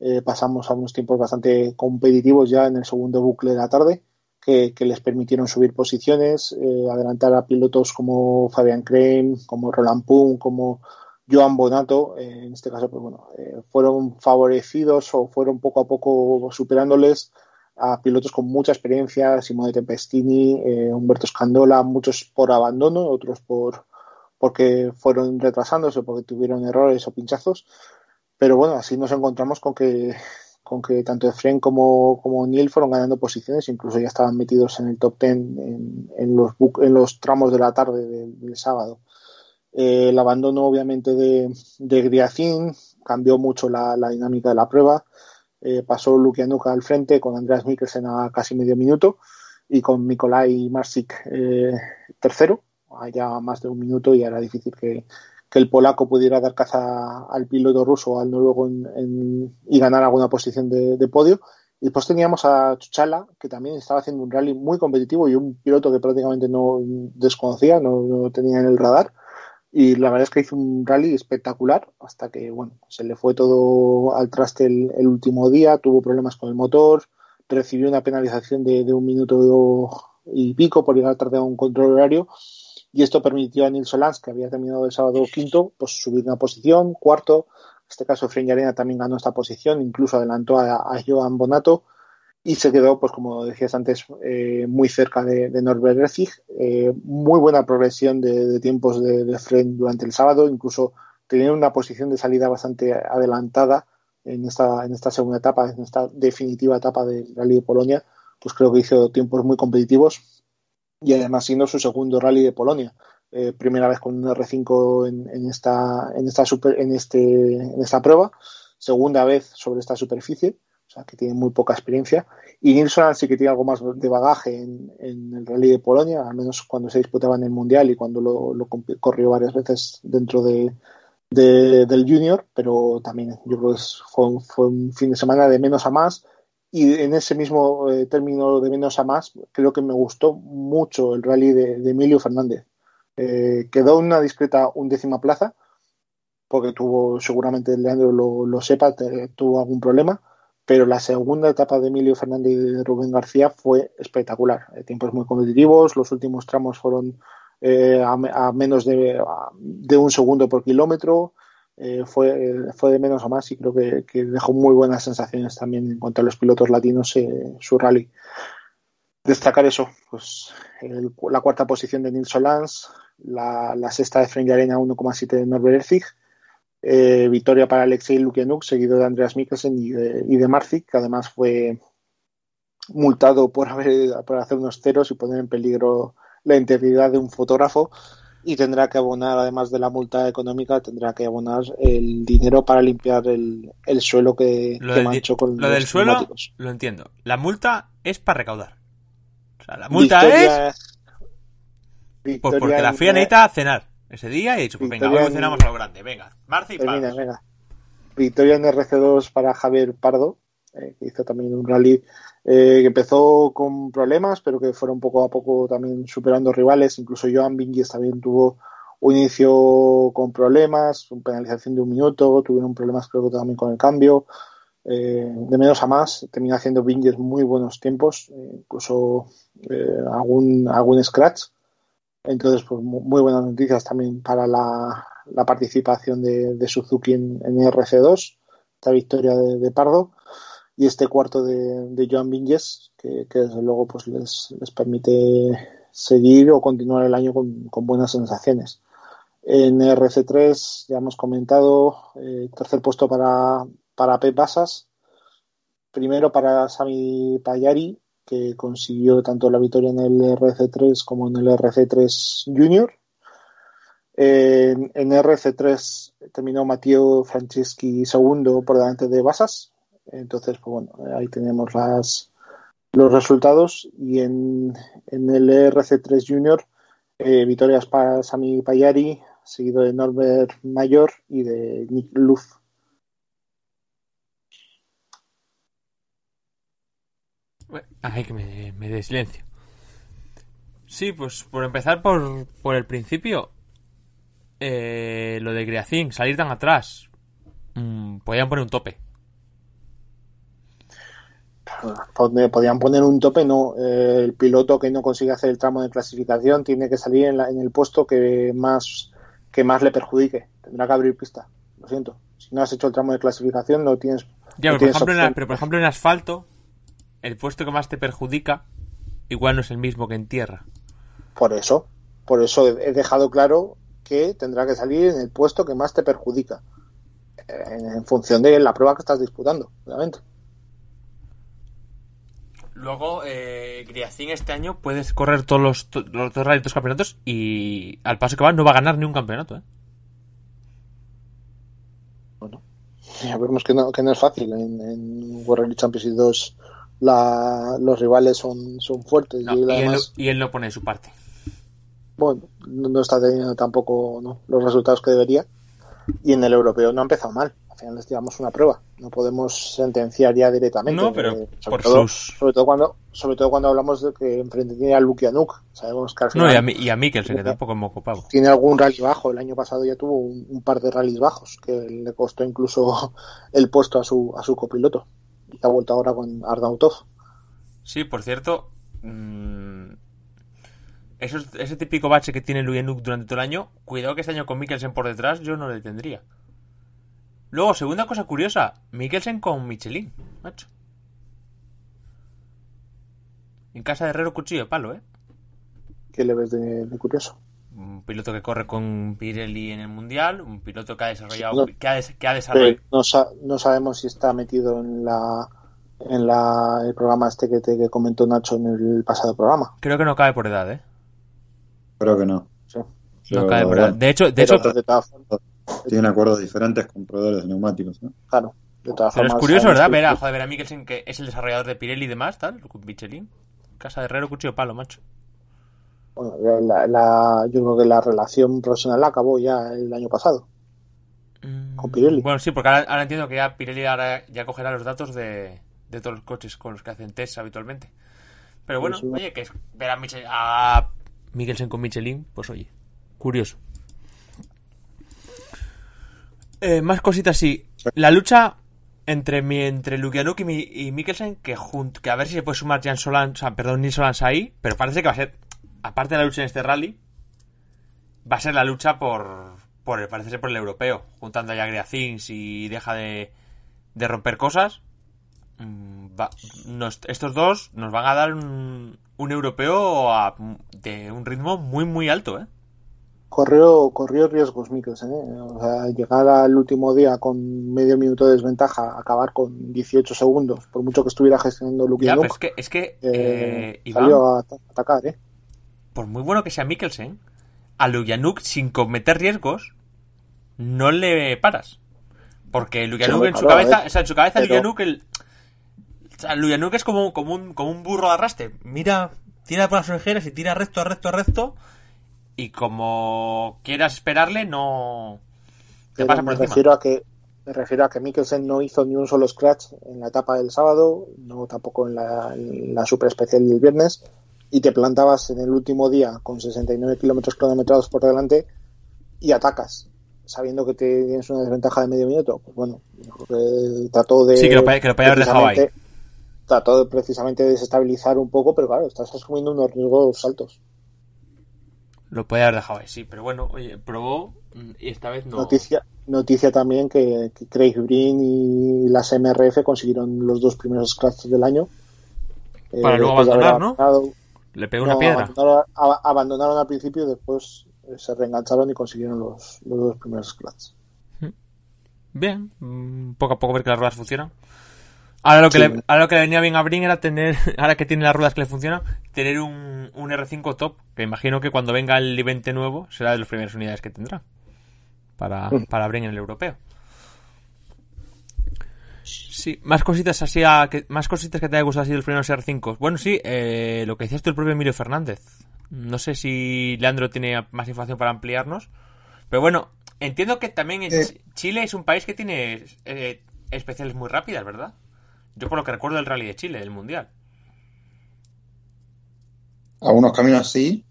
Speaker 2: eh, pasamos a unos tiempos bastante competitivos ya en el segundo bucle de la tarde que, les permitieron subir posiciones, eh, adelantar a pilotos como Fabian Crane, como Roland Pum, como Joan Bonato, eh, en este caso, pues bueno, eh, fueron favorecidos o fueron poco a poco superándoles a pilotos con mucha experiencia, Simone Tempestini, Humberto Scandola, muchos por abandono, otros por porque fueron retrasándose, porque tuvieron errores o pinchazos. Pero bueno, así nos encontramos con que con que tanto Efren como, como Neil fueron ganando posiciones, incluso ya estaban metidos en el top 10 en, en los, en los tramos de la tarde del, sábado. Eh, el abandono, obviamente, de, de Griacin cambió mucho la, la, dinámica de la prueba. Eh, pasó Lukianuka al frente con Andreas Mikkelsen a casi medio minuto y con Nikolai Marsik eh, tercero, ya más de un minuto y era difícil que, que el polaco pudiera dar caza al piloto ruso o al noruego y ganar alguna posición de, podio. Y después teníamos a Chuchala, que también estaba haciendo un rally muy competitivo y un piloto que prácticamente no desconocía, no, tenía en el radar. Y la verdad es que hizo un rally espectacular hasta que, bueno, se le fue todo al traste el, último día, tuvo problemas con el motor, recibió una penalización de, un minuto y pico por llegar tarde a un control horario y esto permitió a Nils Solans, que había terminado el sábado quinto, pues subir una posición, cuarto. En este caso, Fren Arena también ganó esta posición, incluso adelantó a, Joan Bonato. y se quedó, pues como decías antes, eh, muy cerca de, Norbert Rezig. Eh, muy buena progresión de, tiempos de, de durante el sábado, incluso tenía una posición de salida bastante adelantada en esta, en esta segunda etapa, en esta definitiva etapa del Rally de Polonia, pues creo que hizo tiempos muy competitivos y además siendo su segundo Rally de Polonia. Eh, primera vez con un R5 en, en, esta, en, esta super, en, este, en esta prueba, segunda vez sobre esta superficie o sea, que tiene muy poca experiencia. Y Nilsson sí que tiene algo más de bagaje en, el Rally de Polonia, al menos cuando se disputaba en el Mundial y cuando lo, corrió varias veces dentro de, del Junior, pero también yo creo que fue, fue, un fin de semana de menos a más. Y en ese mismo eh, término de menos a más, creo que me gustó mucho el rally de, Emilio Fernández. Eh, quedó una discreta undécima plaza, porque tuvo, seguramente Leandro lo, lo sepa, tuvo algún problema pero la segunda etapa de Emilio Fernández y de Rubén García fue espectacular. Eh, tiempos muy competitivos, los últimos tramos fueron eh, a, menos de, un segundo por kilómetro, eh, fue, fue de menos a más y creo que, dejó muy buenas sensaciones también en cuanto a los pilotos latinos su rally. Destacar eso, pues la cuarta posición de Nils Solans, la, sexta de French Arena 1,7 de Norbert Erzig, eh, victoria para Alexei Lukianuk, seguido de Andreas Mikkelsen y de, y Marzik, que además fue multado por, haber, por hacer unos ceros y poner en peligro la integridad de un fotógrafo y tendrá que abonar, además de la multa económica, tendrá que abonar el dinero para limpiar el, suelo que,
Speaker 1: lo
Speaker 2: manchó con
Speaker 1: Lo del suelo lo entiendo. La multa es para recaudar. O sea, la multa es... Pues porque la FIA necesita cenar ese día y he dicho, pues venga, hoy cenamos a lo grande, venga. Marci
Speaker 2: Termina, venga. Victoria en RC2 para Javier Pardo, eh, que hizo también un rally eh, que empezó con problemas, pero que fueron poco a poco también superando rivales. Incluso Joan Vinges también tuvo un inicio con problemas, una penalización de un minuto, tuvieron problemas creo que también con el cambio. Eh, de menos a más, termina haciendo Vinges muy buenos tiempos, incluso algún, algún scratch. Entonces, pues muy buenas noticias también para la, participación de, Suzuki en, RC2, esta victoria de, Pardo y este cuarto de, Joan Vinges, que, desde luego pues les, permite seguir o continuar el año con, buenas sensaciones. En RC3 ya hemos comentado, eh, tercer puesto para, para Pep Basas, primero para Sami Payari, que consiguió tanto la victoria en el RC3 como en el RC3 Junior. En, RC3 terminó Matteo Franceschi segundo por delante de Basas. Entonces, pues bueno, ahí tenemos las, los resultados. Y en, el RC3 Junior, eh, victorias para Sami Payari, seguido de Norbert Mayor y de Nick Luff.
Speaker 1: Ay, que me, me dé silencio. Sí, pues por empezar por, por el principio, eh, lo de Griacin, salir tan atrás, mm, podían poner un tope.
Speaker 2: Podían poner un tope, no. Eh, el piloto que no consigue hacer el tramo de clasificación tiene que salir en, en, el puesto que más, que más le perjudique. Tendrá que abrir pista. Lo siento. Si no has hecho el tramo de clasificación, no tienes.
Speaker 1: Ya, pero, ejemplo, pero por ejemplo en asfalto, el puesto que más te perjudica igual no es el mismo que en tierra.
Speaker 2: Por eso, por eso he dejado claro que tendrá que salir en el puesto que más te perjudica, en función de la prueba que estás disputando, obviamente.
Speaker 1: Luego, eh, Griacín este año puedes correr todos los, los dos campeonatos y al paso que va no va a ganar ni un campeonato. ¿eh?
Speaker 2: Bueno, ya vemos que no, que no es fácil en, en World Championship 2 la, los rivales son, son fuertes.
Speaker 1: y, él, no pone su parte.
Speaker 2: Bueno, no, está teniendo tampoco los resultados que debería. Y en el europeo no ha empezado mal. Al final les tiramos una prueba. No podemos sentenciar ya directamente.
Speaker 1: No, pero eh,
Speaker 2: sobre, todo, sobre todo cuando sobre todo cuando hablamos de que enfrente tiene a Lukianuk. Sabemos que
Speaker 1: no, y a, y a Mikkelsen, que tampoco hemos ocupado.
Speaker 2: Tiene algún rally bajo. El año pasado ya tuvo un, par de rallies bajos que le costó incluso [laughs] el puesto a su, a su copiloto y ha vuelto ahora con Arnautov.
Speaker 1: Sí, por cierto, mmm, ese típico bache que tiene Luyenuk durante todo el año, cuidado que este año con Mikkelsen por detrás yo no le tendría. Luego, segunda cosa curiosa, Mikkelsen con Michelin, macho. En casa de Herrero, cuchillo de palo, ¿eh?
Speaker 2: ¿Qué le ves de, de curioso?
Speaker 1: Un piloto que corre con Pirelli en el Mundial, un piloto que ha desarrollado...
Speaker 2: No.
Speaker 1: que ha, des- que ha desarrollado...
Speaker 2: No, sa- no sabemos si está metido en la en la, el programa este que te que comentó Nacho en el pasado programa.
Speaker 1: Creo que no cabe por edad, ¿eh?
Speaker 3: Creo que no.
Speaker 2: Sí.
Speaker 1: No cabe por edad. De hecho, de
Speaker 2: Pero
Speaker 1: hecho
Speaker 2: de
Speaker 3: tienen acuerdos diferentes con proveedores de neumáticos. ¿no?
Speaker 2: claro, de todas
Speaker 1: pero es curioso, ¿verdad? Ver a, joder, ver a Mikkelsen, que es el desarrollador de Pirelli y demás, tal, con Michelin. Casa de Herrero, cuchillo palo, macho.
Speaker 2: bueno, la- la- yo creo que la relación profesional acabó ya el año pasado. Con Pirelli.
Speaker 1: Bueno, sí, porque ahora, ahora entiendo que ya Pirelli ahora ya cogerá los datos de, de todos los coches con los que hacen test habitualmente. Pero bueno,
Speaker 2: Sí, sí.
Speaker 1: oye, que es ver a, Michel, a Mikkelsen con Michelin, pues oye, curioso. Eh, más cositas, sí. La lucha entre mi, entre Lukianuk y, mi, y Mikkelsen, que, junt, que a ver si se puede sumar Jan Solans, o sea, perdón, Nils Solans ahí, pero parece que va a ser, aparte de la lucha en este rally, va a ser la lucha por, por el, parece ser por el europeo, juntando ya Griacin si deja de, de romper cosas. mm, va- nos- estos dos nos van a dar un, un europeo a- de un ritmo muy, muy alto, ¿eh?
Speaker 2: Corrió, corrió riesgos Mikkelsen, ¿eh? O sea, llegar al último día con medio minuto de desventaja, acabar con 18 segundos, por mucho que estuviera gestionando
Speaker 1: Ya,
Speaker 2: Lukianuk,
Speaker 1: pero es que, es que
Speaker 2: eh,
Speaker 1: eh, Iván,
Speaker 2: salió a at- atacar, ¿eh?
Speaker 1: por muy bueno que sea Mikkelsen, a Lujanuk sin cometer riesgos, no le paras. Porque Lujanuk
Speaker 2: Sí,
Speaker 1: en su cabeza,
Speaker 2: eh.
Speaker 1: o sea, en su cabeza
Speaker 2: Pero-
Speaker 1: Lujanuk, el, o sea, Lujanuk es como, como, un, como un burro de arrastre. Mira, tira por las orejeras y tira recto, recto, recto. Y como quieras esperarle, no te pasa por
Speaker 2: me
Speaker 1: encima.
Speaker 2: refiero a que me refiero a que Mikkelsen no hizo ni un solo scratch en la etapa del sábado, no tampoco en la, en la super especial del viernes, y te plantabas en el último día con 69 kilómetros cronometrados por delante y atacas, sabiendo que te tienes una desventaja de medio minuto. Pues bueno, que trató de
Speaker 1: Sí, que lo que lo podía haber dejado ahí.
Speaker 2: Trató de precisamente de desestabilizar un poco, pero claro, estás asumiendo unos riesgos altos.
Speaker 1: Lo podía haber dejado ahí, sí. Pero bueno, oye, probó mm, y esta vez no.
Speaker 2: Noticia, noticia también que, que Craig Breen y las MRF consiguieron los dos primeros scratches del año. Eh,
Speaker 1: Para luego
Speaker 2: de haber
Speaker 1: abandonar, ¿no? Le pegó una piedra.
Speaker 2: Abandonaron, al principio y después eh, se reengancharon y consiguieron los, los dos primeros scratches.
Speaker 1: Bien, mm, poco a poco ver que las ruedas funcionan. Ahora lo que,
Speaker 2: Sí.
Speaker 1: le, ahora lo que le venía bien a Brin era tener, [laughs] ahora que tiene las ruedas que le funcionan, tener un, un R5 top, que imagino que cuando venga el I-20 nuevo será de las primeras unidades que tendrá para,
Speaker 2: Mm.
Speaker 1: para Brin en el europeo. Sí, más cositas así, a, que, más cositas que te haya gustado así de los primeros R5. Bueno, sí, eh, lo que decías tú el propio Emilio Fernández. No sé si Leandro tiene más información para ampliarnos. Pero bueno, entiendo que también
Speaker 3: Eh.
Speaker 1: Chile es un país que tiene eh, especiales muy rápidas, ¿verdad? Yo por lo que recuerdo del Rally de Chile, del Mundial.
Speaker 3: Algunos caminos sí,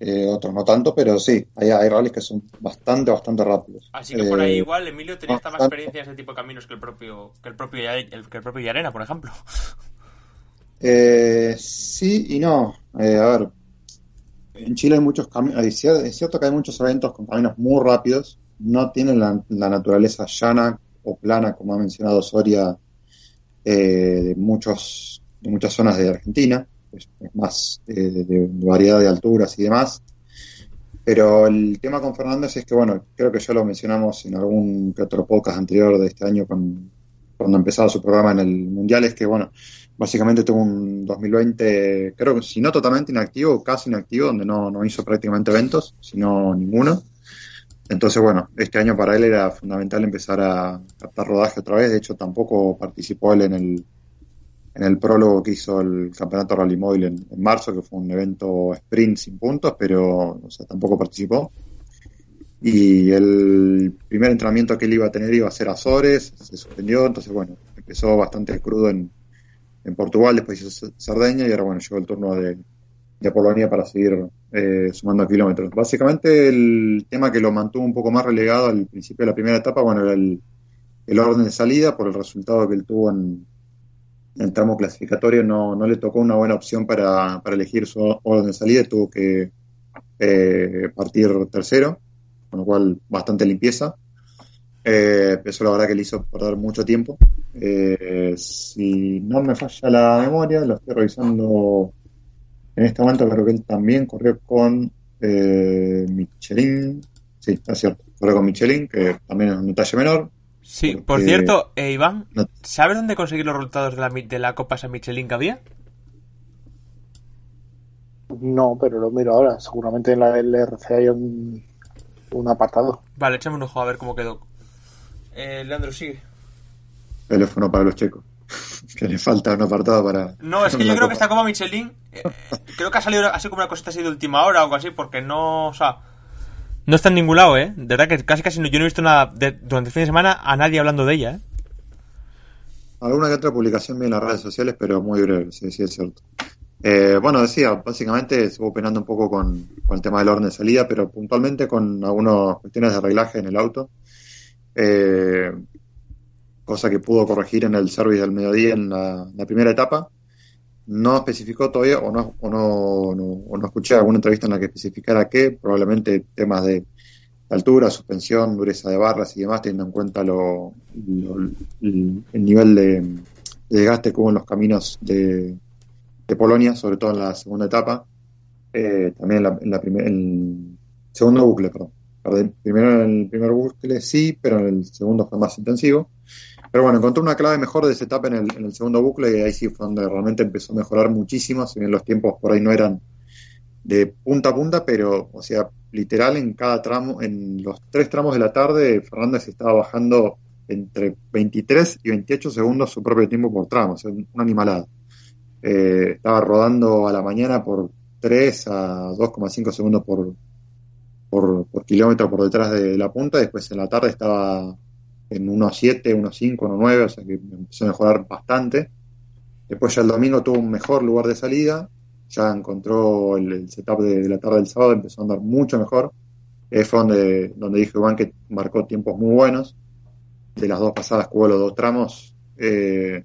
Speaker 3: eh, otros no tanto, pero sí, hay, hay rallies que son bastante, bastante rápidos.
Speaker 1: Así que por ahí
Speaker 3: Eh,
Speaker 1: igual Emilio tenía esta más experiencia en ese tipo de caminos que el propio que el propio el- que el propio Yarena, por ejemplo. [laughs]
Speaker 3: Eh, sí y no. Eh, a ver, en Chile hay muchos caminos, es cier- es cierto que hay muchos eventos con caminos muy rápidos, no tienen la, la naturaleza llana o plana, como ha mencionado Soria, de muchos, de muchas zonas de Argentina, es, más eh, de, variedad de alturas y demás. Pero el tema con Fernández es que, bueno, creo que ya lo mencionamos en algún que otro podcast anterior de este año cuando empezaba su programa en el Mundial, es que, bueno, básicamente tuvo un 2020, creo que si no totalmente inactivo, casi inactivo, donde no, no hizo prácticamente eventos, sino ninguno. Entonces, bueno, este año para él era fundamental empezar a captar rodaje otra vez. De hecho, tampoco participó él en el, en el prólogo que hizo el Campeonato Rally Móvil en, marzo, que fue un evento sprint sin puntos, pero o sea, tampoco participó. Y el primer entrenamiento que él iba a tener iba a ser Azores, se suspendió, entonces bueno, empezó bastante crudo en, en Portugal, después hizo Cerdeña y ahora bueno, llegó el turno de, de Polonia para seguir eh, sumando kilómetros. Básicamente el tema que lo mantuvo un poco más relegado al principio de la primera etapa, bueno, era el, el orden de salida por el resultado que él tuvo en, en tramo clasificatorio, no, no le tocó una buena opción para, para elegir su orden de salida, tuvo que eh, partir tercero, con lo cual bastante limpieza. Eh, eso la verdad que le hizo perder mucho tiempo. Eh, si no me falla la memoria, lo estoy revisando En este momento creo que él también corrió con eh, Michelin. Sí, es cierto. Corrió con Michelin, que también es un detalle menor.
Speaker 1: Sí, por cierto, eh, Iván,
Speaker 3: No-
Speaker 1: ¿sabes dónde conseguir los resultados de la, mi- de la Copa San Michelin que había?
Speaker 2: No, pero lo miro ahora. Seguramente en la LRC hay un, un apartado.
Speaker 1: Vale, échame un ojo a ver cómo quedó. Eh, Leandro, sigue.
Speaker 3: Teléfono para los checos. Que le falta un apartado para.
Speaker 1: No, es que [laughs] yo creo
Speaker 3: Copa.
Speaker 1: que esta Copa Michelin, eh, creo que ha salido así como una cosita así de última hora o algo así, porque no, o sea, no está en ningún lado, ¿eh? De verdad que casi casi no, yo no he visto nada de- durante el fin de semana a nadie hablando de ella, ¿eh?
Speaker 3: Alguna que otra publicación vi en las redes sociales, pero muy breve, sí, sí, es cierto. Eh, bueno, decía, básicamente estuvo penando un poco con, con el tema del orden de salida, pero puntualmente con algunas cuestiones de arreglaje en el auto. Eh, cosa que pudo corregir en el service del mediodía en la, primera etapa. No especificó todavía, o no, o no, no- o no escuché alguna entrevista en la que especificara qué, probablemente temas de altura, suspensión, dureza de barras y demás, teniendo en cuenta lo, el, el nivel de, de desgaste que hubo en los caminos de, de Polonia, sobre todo en la segunda etapa, eh, también en, la, en la primer- el segundo bucle. Perdón, Primero en el primer bucle sí, pero en el segundo fue más intensivo. Pero bueno, encontré una clave mejor de esa etapa en el, en el segundo bucle y ahí sí fue donde realmente empezó a mejorar muchísimo, si bien los tiempos por ahí no eran de punta a punta, pero, o sea, literal en cada tramo, en los tres tramos de la tarde, Fernández estaba bajando entre 23 y 28 segundos su propio tiempo por tramo, o sea, una animalada. Eh, estaba rodando a la mañana por 3 a 2,5 segundos por, por, por kilómetro por detrás de la punta, después en la tarde estaba en 1.7, 1.5, 1.9, o sea que empezó a mejorar bastante. Después ya el domingo tuvo un mejor lugar de salida, ya encontró el, setup de, la tarde del sábado, empezó a andar mucho mejor. Eh, fue donde, donde dije Juan que marcó tiempos muy buenos. De las dos pasadas hubo los dos tramos, eh,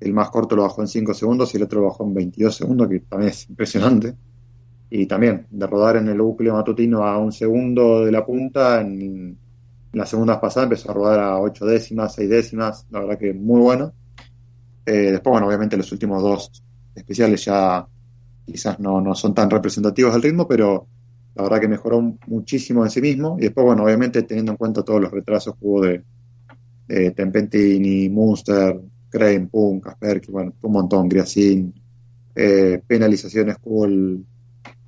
Speaker 3: el más corto lo bajó en 5 segundos y el otro lo bajó en 22 segundos, que también es impresionante. Y también, de rodar en el bucle matutino a un segundo de la punta, en las segundas pasadas empezó a rodar a 8 décimas, 6 décimas, la verdad que muy bueno. Eh, después, bueno, obviamente los últimos dos especiales ya quizás no, no son tan representativos del ritmo, pero la verdad que mejoró muchísimo en sí mismo. Y después, bueno, obviamente teniendo en cuenta todos los retrasos que hubo de, de Tempentini, Munster, Crane, Pum, Casper, que bueno, un montón, Griacin, eh, penalizaciones que hubo el,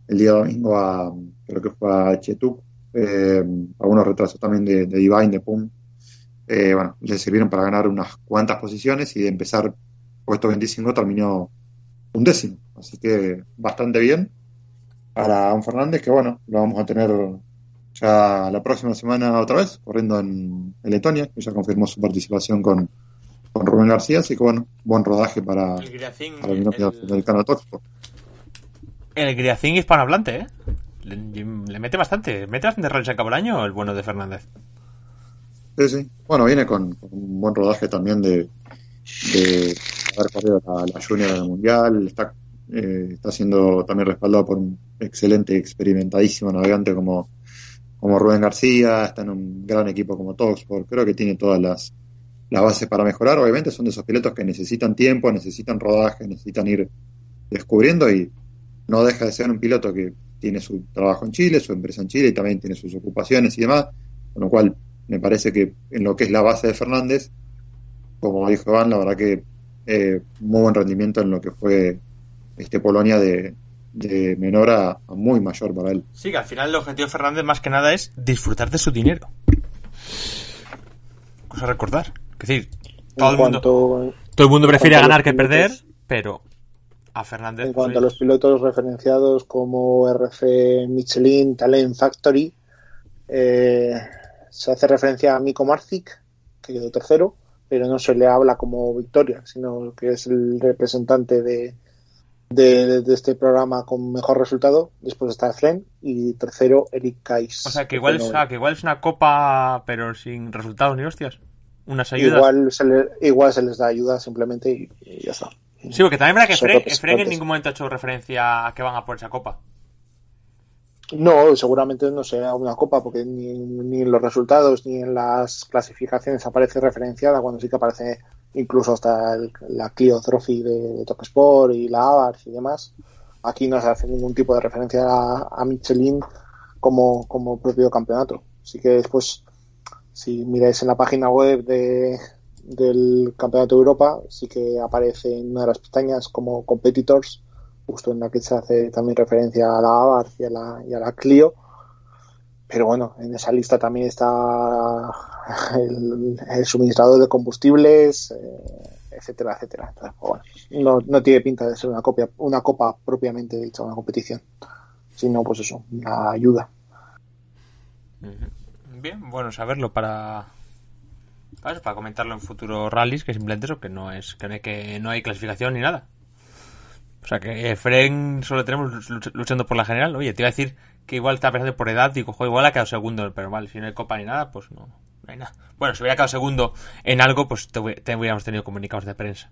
Speaker 3: el día domingo a, creo que fue a Chetup, eh, algunos retrasos también de, de Divine, de Pum. Eh, bueno, le sirvieron para ganar unas cuantas posiciones y de empezar puesto 25 terminó un décimo. Así que bastante bien para un Fernández que bueno, lo vamos a tener ya la próxima semana otra vez, corriendo en, en Letonia, que ya confirmó su participación con, con Rubén García, así que bueno, buen rodaje para,
Speaker 1: El Griacín,
Speaker 3: para el
Speaker 1: el, el Griacín hispanohablante, ¿eh? Le, mete bastante, mete bastante rallies a cabo el año el bueno de Fernández.
Speaker 3: Sí, sí. Bueno, viene con, un buen rodaje también de, de haber corrido la, la Junior en el Mundial. Está, eh, está siendo también respaldado por un excelente, experimentadísimo navegante como, como Rubén García. Está en un gran equipo como Toxport. Creo que tiene todas las, las bases para mejorar. Obviamente son de esos pilotos que necesitan tiempo, necesitan rodaje, necesitan ir descubriendo y no deja de ser un piloto que tiene su trabajo en Chile, su empresa en Chile y también tiene sus ocupaciones y demás. Con lo cual me parece que en lo que es la base de Fernández, como dijo Iván, la verdad que eh, muy buen rendimiento en lo que fue este Polonia de, de menor a, a, muy mayor para él.
Speaker 1: Sí, que al final el objetivo de Fernández más que nada es disfrutar de su dinero. Cosa a recordar. Es decir, todo, el mundo, todo el mundo prefiere ganar que perder, pero a Fernández.
Speaker 2: En cuanto pues, a los pilotos referenciados como RC Michelin, Talent Factory, eh, se hace referencia a Miko Marcic, que quedó tercero, pero no se le habla como victoria, sino que es el representante de, de, de este programa con mejor resultado. Después está Fren y tercero Eric Kais.
Speaker 1: O sea, que igual, es, ah, que igual es una copa, pero sin resultados ni hostias. Unas ayudas.
Speaker 2: Igual se, le, igual se les da ayuda simplemente y, y ya está.
Speaker 1: Sí, porque también verá que Fren, Fren en ningún momento ha hecho referencia a que van a por esa copa.
Speaker 2: No, seguramente no sea una copa, porque ni, ni, en los resultados ni en las clasificaciones aparece referenciada, cuando sí que aparece incluso hasta el, la Clio Trophy de, de Sport y la Abarth y demás, aquí no se hace ningún tipo de referencia a, a Michelin como, como propio campeonato. Así que después, si miráis en la página web de, del Campeonato de Europa, sí que aparece en una de las pestañas como Competitors, justo en la que se hace también referencia a la Abarth y a la, Clio. Pero bueno, en esa lista también está [laughs] el, el suministrador de combustibles, eh, etcétera, etcétera. Entonces, pues bueno, no, no, tiene pinta de ser una copia, una copa propiamente dicha, una competición, sino pues eso, una ayuda.
Speaker 1: Bien, bueno saberlo para para, para comentarlo en futuros rallies, que simplemente eso, que no es que no hay, que no hay clasificación ni nada. O sea que Fren solo tenemos luchando por la general. Oye, te iba a decir que igual está pensando por edad, digo, joder, igual ha quedado segundo, pero vale, si no hay copa ni nada, pues no, no hay nada. Bueno, si hubiera quedado segundo en algo, pues te, te hubiéramos tenido comunicados de prensa.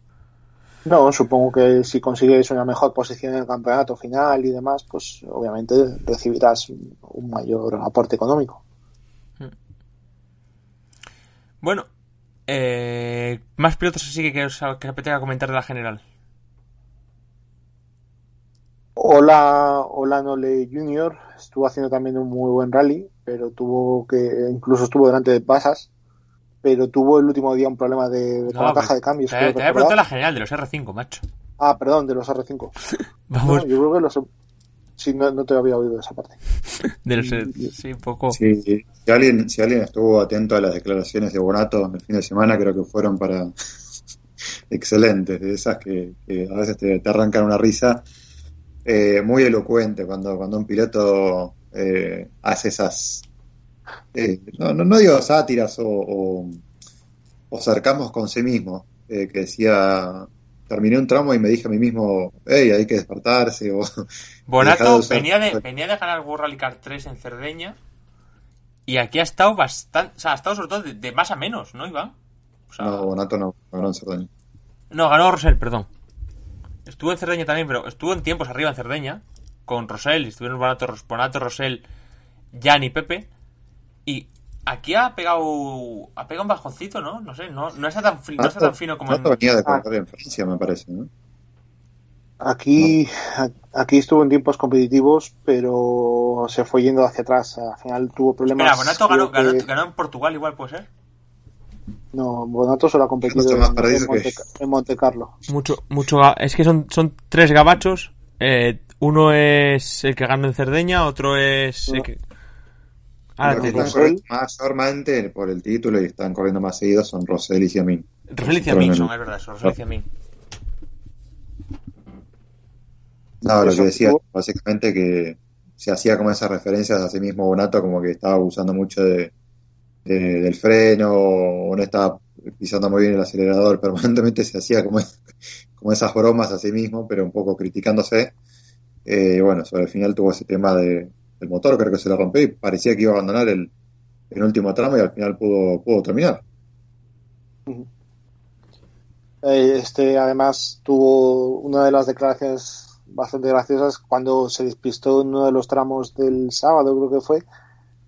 Speaker 2: No, supongo que si consigues una mejor posición en el campeonato final y demás, pues obviamente recibirás un mayor aporte económico.
Speaker 1: Bueno, eh, más pilotos así que, que os que apetezca comentar de la general.
Speaker 2: Hola, Hola Nole Junior estuvo haciendo también un muy buen rally, pero tuvo que, incluso estuvo delante de pasas, pero tuvo el último día un problema de, de
Speaker 1: No,
Speaker 2: con la
Speaker 1: pues,
Speaker 2: caja de cambios.
Speaker 1: Te, te había preguntado la general de los R5, macho.
Speaker 2: Ah, perdón, de los R5. [laughs]
Speaker 1: Vamos,
Speaker 2: No, yo creo que los. Sí, no, no te había oído esa parte.
Speaker 1: de los R- Sí, un poco.
Speaker 3: Sí, sí. Si alguien, si alguien estuvo atento a las declaraciones de Bonato el fin de semana, creo que fueron para [laughs] excelentes, de esas que, que a veces te, te arrancan una risa. Eh, muy elocuente cuando, cuando un piloto eh, hace esas, eh, no, no, no digo sátiras o, o, o con sí mismo, eh, que decía, terminé un tramo y me dije a mí mismo, hey, hay que despertarse, o de [laughs]
Speaker 1: Bonato venía de, venía de ganar World Rally Car 3 en Cerdeña y aquí ha estado bastante. O sea, ha estado sobre todo de, de más a menos, ¿no, Iván? O sea,
Speaker 3: No, Bonato no, ganó en Cerdeña.
Speaker 1: No, ganó Rosell, perdón. Estuvo en Cerdeña también, pero estuvo en tiempos arriba en Cerdeña con Rosell. y Estuvieron Bonato, Bonato Rosell, Jan y Pepe. Y aquí ha pegado ha pegado un bajoncito, ¿no? No sé, no, no está tan, fi- no está tan fino como en...
Speaker 3: Venía de
Speaker 2: Ah.
Speaker 3: correr en Francia, me parece, ¿no?
Speaker 2: Aquí, a- aquí estuvo en tiempos competitivos, pero se fue yendo hacia atrás. Al final tuvo problemas.
Speaker 1: Espera, Bonato ganó,
Speaker 2: que-
Speaker 1: ganó, ganó en Portugal igual, ¿puede ser?
Speaker 2: No, Bonato solo ha competido en, en Monte,
Speaker 3: que-
Speaker 2: en Monte Carlo.
Speaker 1: Mucho, mucho. Es que son, son tres gabachos. Eh, uno es el que ganó en Cerdeña, otro es. el que- Ahora
Speaker 3: Los que están corriendo mayormente por el título y están corriendo más seguidos son Rosell y Siamin.
Speaker 1: Rosell y Ciamín son, es verdad, eso, Rosell y Ciamín.
Speaker 3: No, lo que decía, básicamente que se hacía como esas referencias a sí mismo Bonato, como que estaba abusando mucho de, de- del freno o no estaba pisando muy bien el acelerador, [laughs] permanentemente se hacía como, como esas bromas a sí mismo, pero un poco criticándose. Eh, bueno, sobre el final tuvo ese tema de, del motor, creo que se le rompió y parecía que iba a abandonar el, el último tramo y al final pudo, pudo terminar.
Speaker 2: Eh, Este además tuvo una de las declaraciones bastante graciosas cuando se despistó en uno de los tramos del sábado, creo que fue,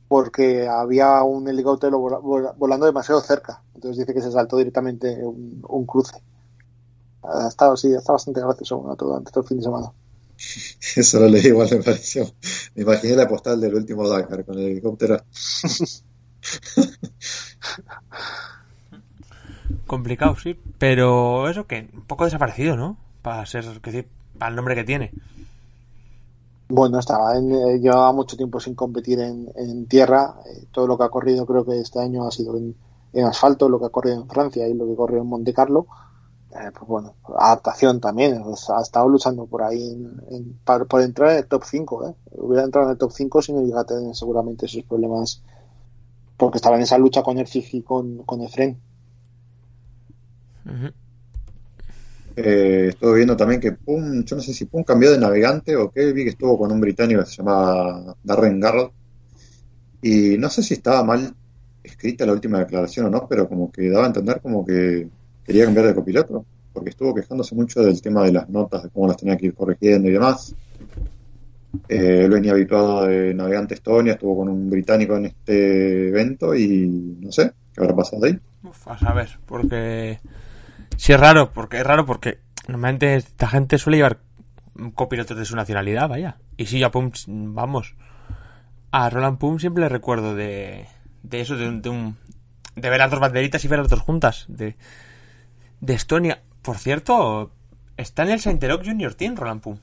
Speaker 2: porque había un helicóptero vola- vola- volando demasiado cerca. Entonces dice que se saltó directamente un, un cruce. Ha estado, sí, estado bastante gracioso bueno, todo, durante todo el fin de semana. [laughs]
Speaker 3: Eso lo leí igual, me pareció. Me imaginé la postal del último Dakar con el helicóptero. [laughs]
Speaker 1: Complicado, sí. Pero eso que un poco desaparecido, ¿no? Para ser, que decir, para el nombre que tiene.
Speaker 2: Bueno, estaba en, eh, llevaba mucho tiempo sin competir en, en tierra. Eh, todo lo que ha corrido creo que este año ha sido en, en asfalto, lo que ha corrido en Francia y lo que corrió en Monte Carlo. Eh, pues bueno, adaptación también. pues, ha estado luchando por ahí en- en- para- por entrar en el top 5. ¿eh? Hubiera entrado en el top 5 si no llega a tener seguramente esos problemas. Porque estaba en esa lucha con el Fiji y con, con Efren.
Speaker 3: Eh, estuve viendo también que Pum, yo no sé si Pum cambió de navegante o qué, vi que estuvo con un británico que se llamaba Darren Garrett. Y no sé si estaba mal escrita la última declaración o no, pero como que daba a entender como que quería cambiar de copiloto, porque estuvo quejándose mucho del tema de las notas, de cómo las tenía que ir corrigiendo y demás. Eh, él venía habituado de navegante Estonia, estuvo con un británico en este evento y no sé qué habrá pasado ahí.
Speaker 1: Uf, a saber, porque. Sí, es raro, porque es raro porque normalmente esta gente suele llevar copilotos de su nacionalidad, vaya. Y sí, a Pum, vamos. A Roland Pum siempre le recuerdo de, de eso, de, un, de, un, de ver las dos banderitas y ver las dos juntas. De, de Estonia. Por cierto, está en el Sainteroc Junior Team, Roland Pum.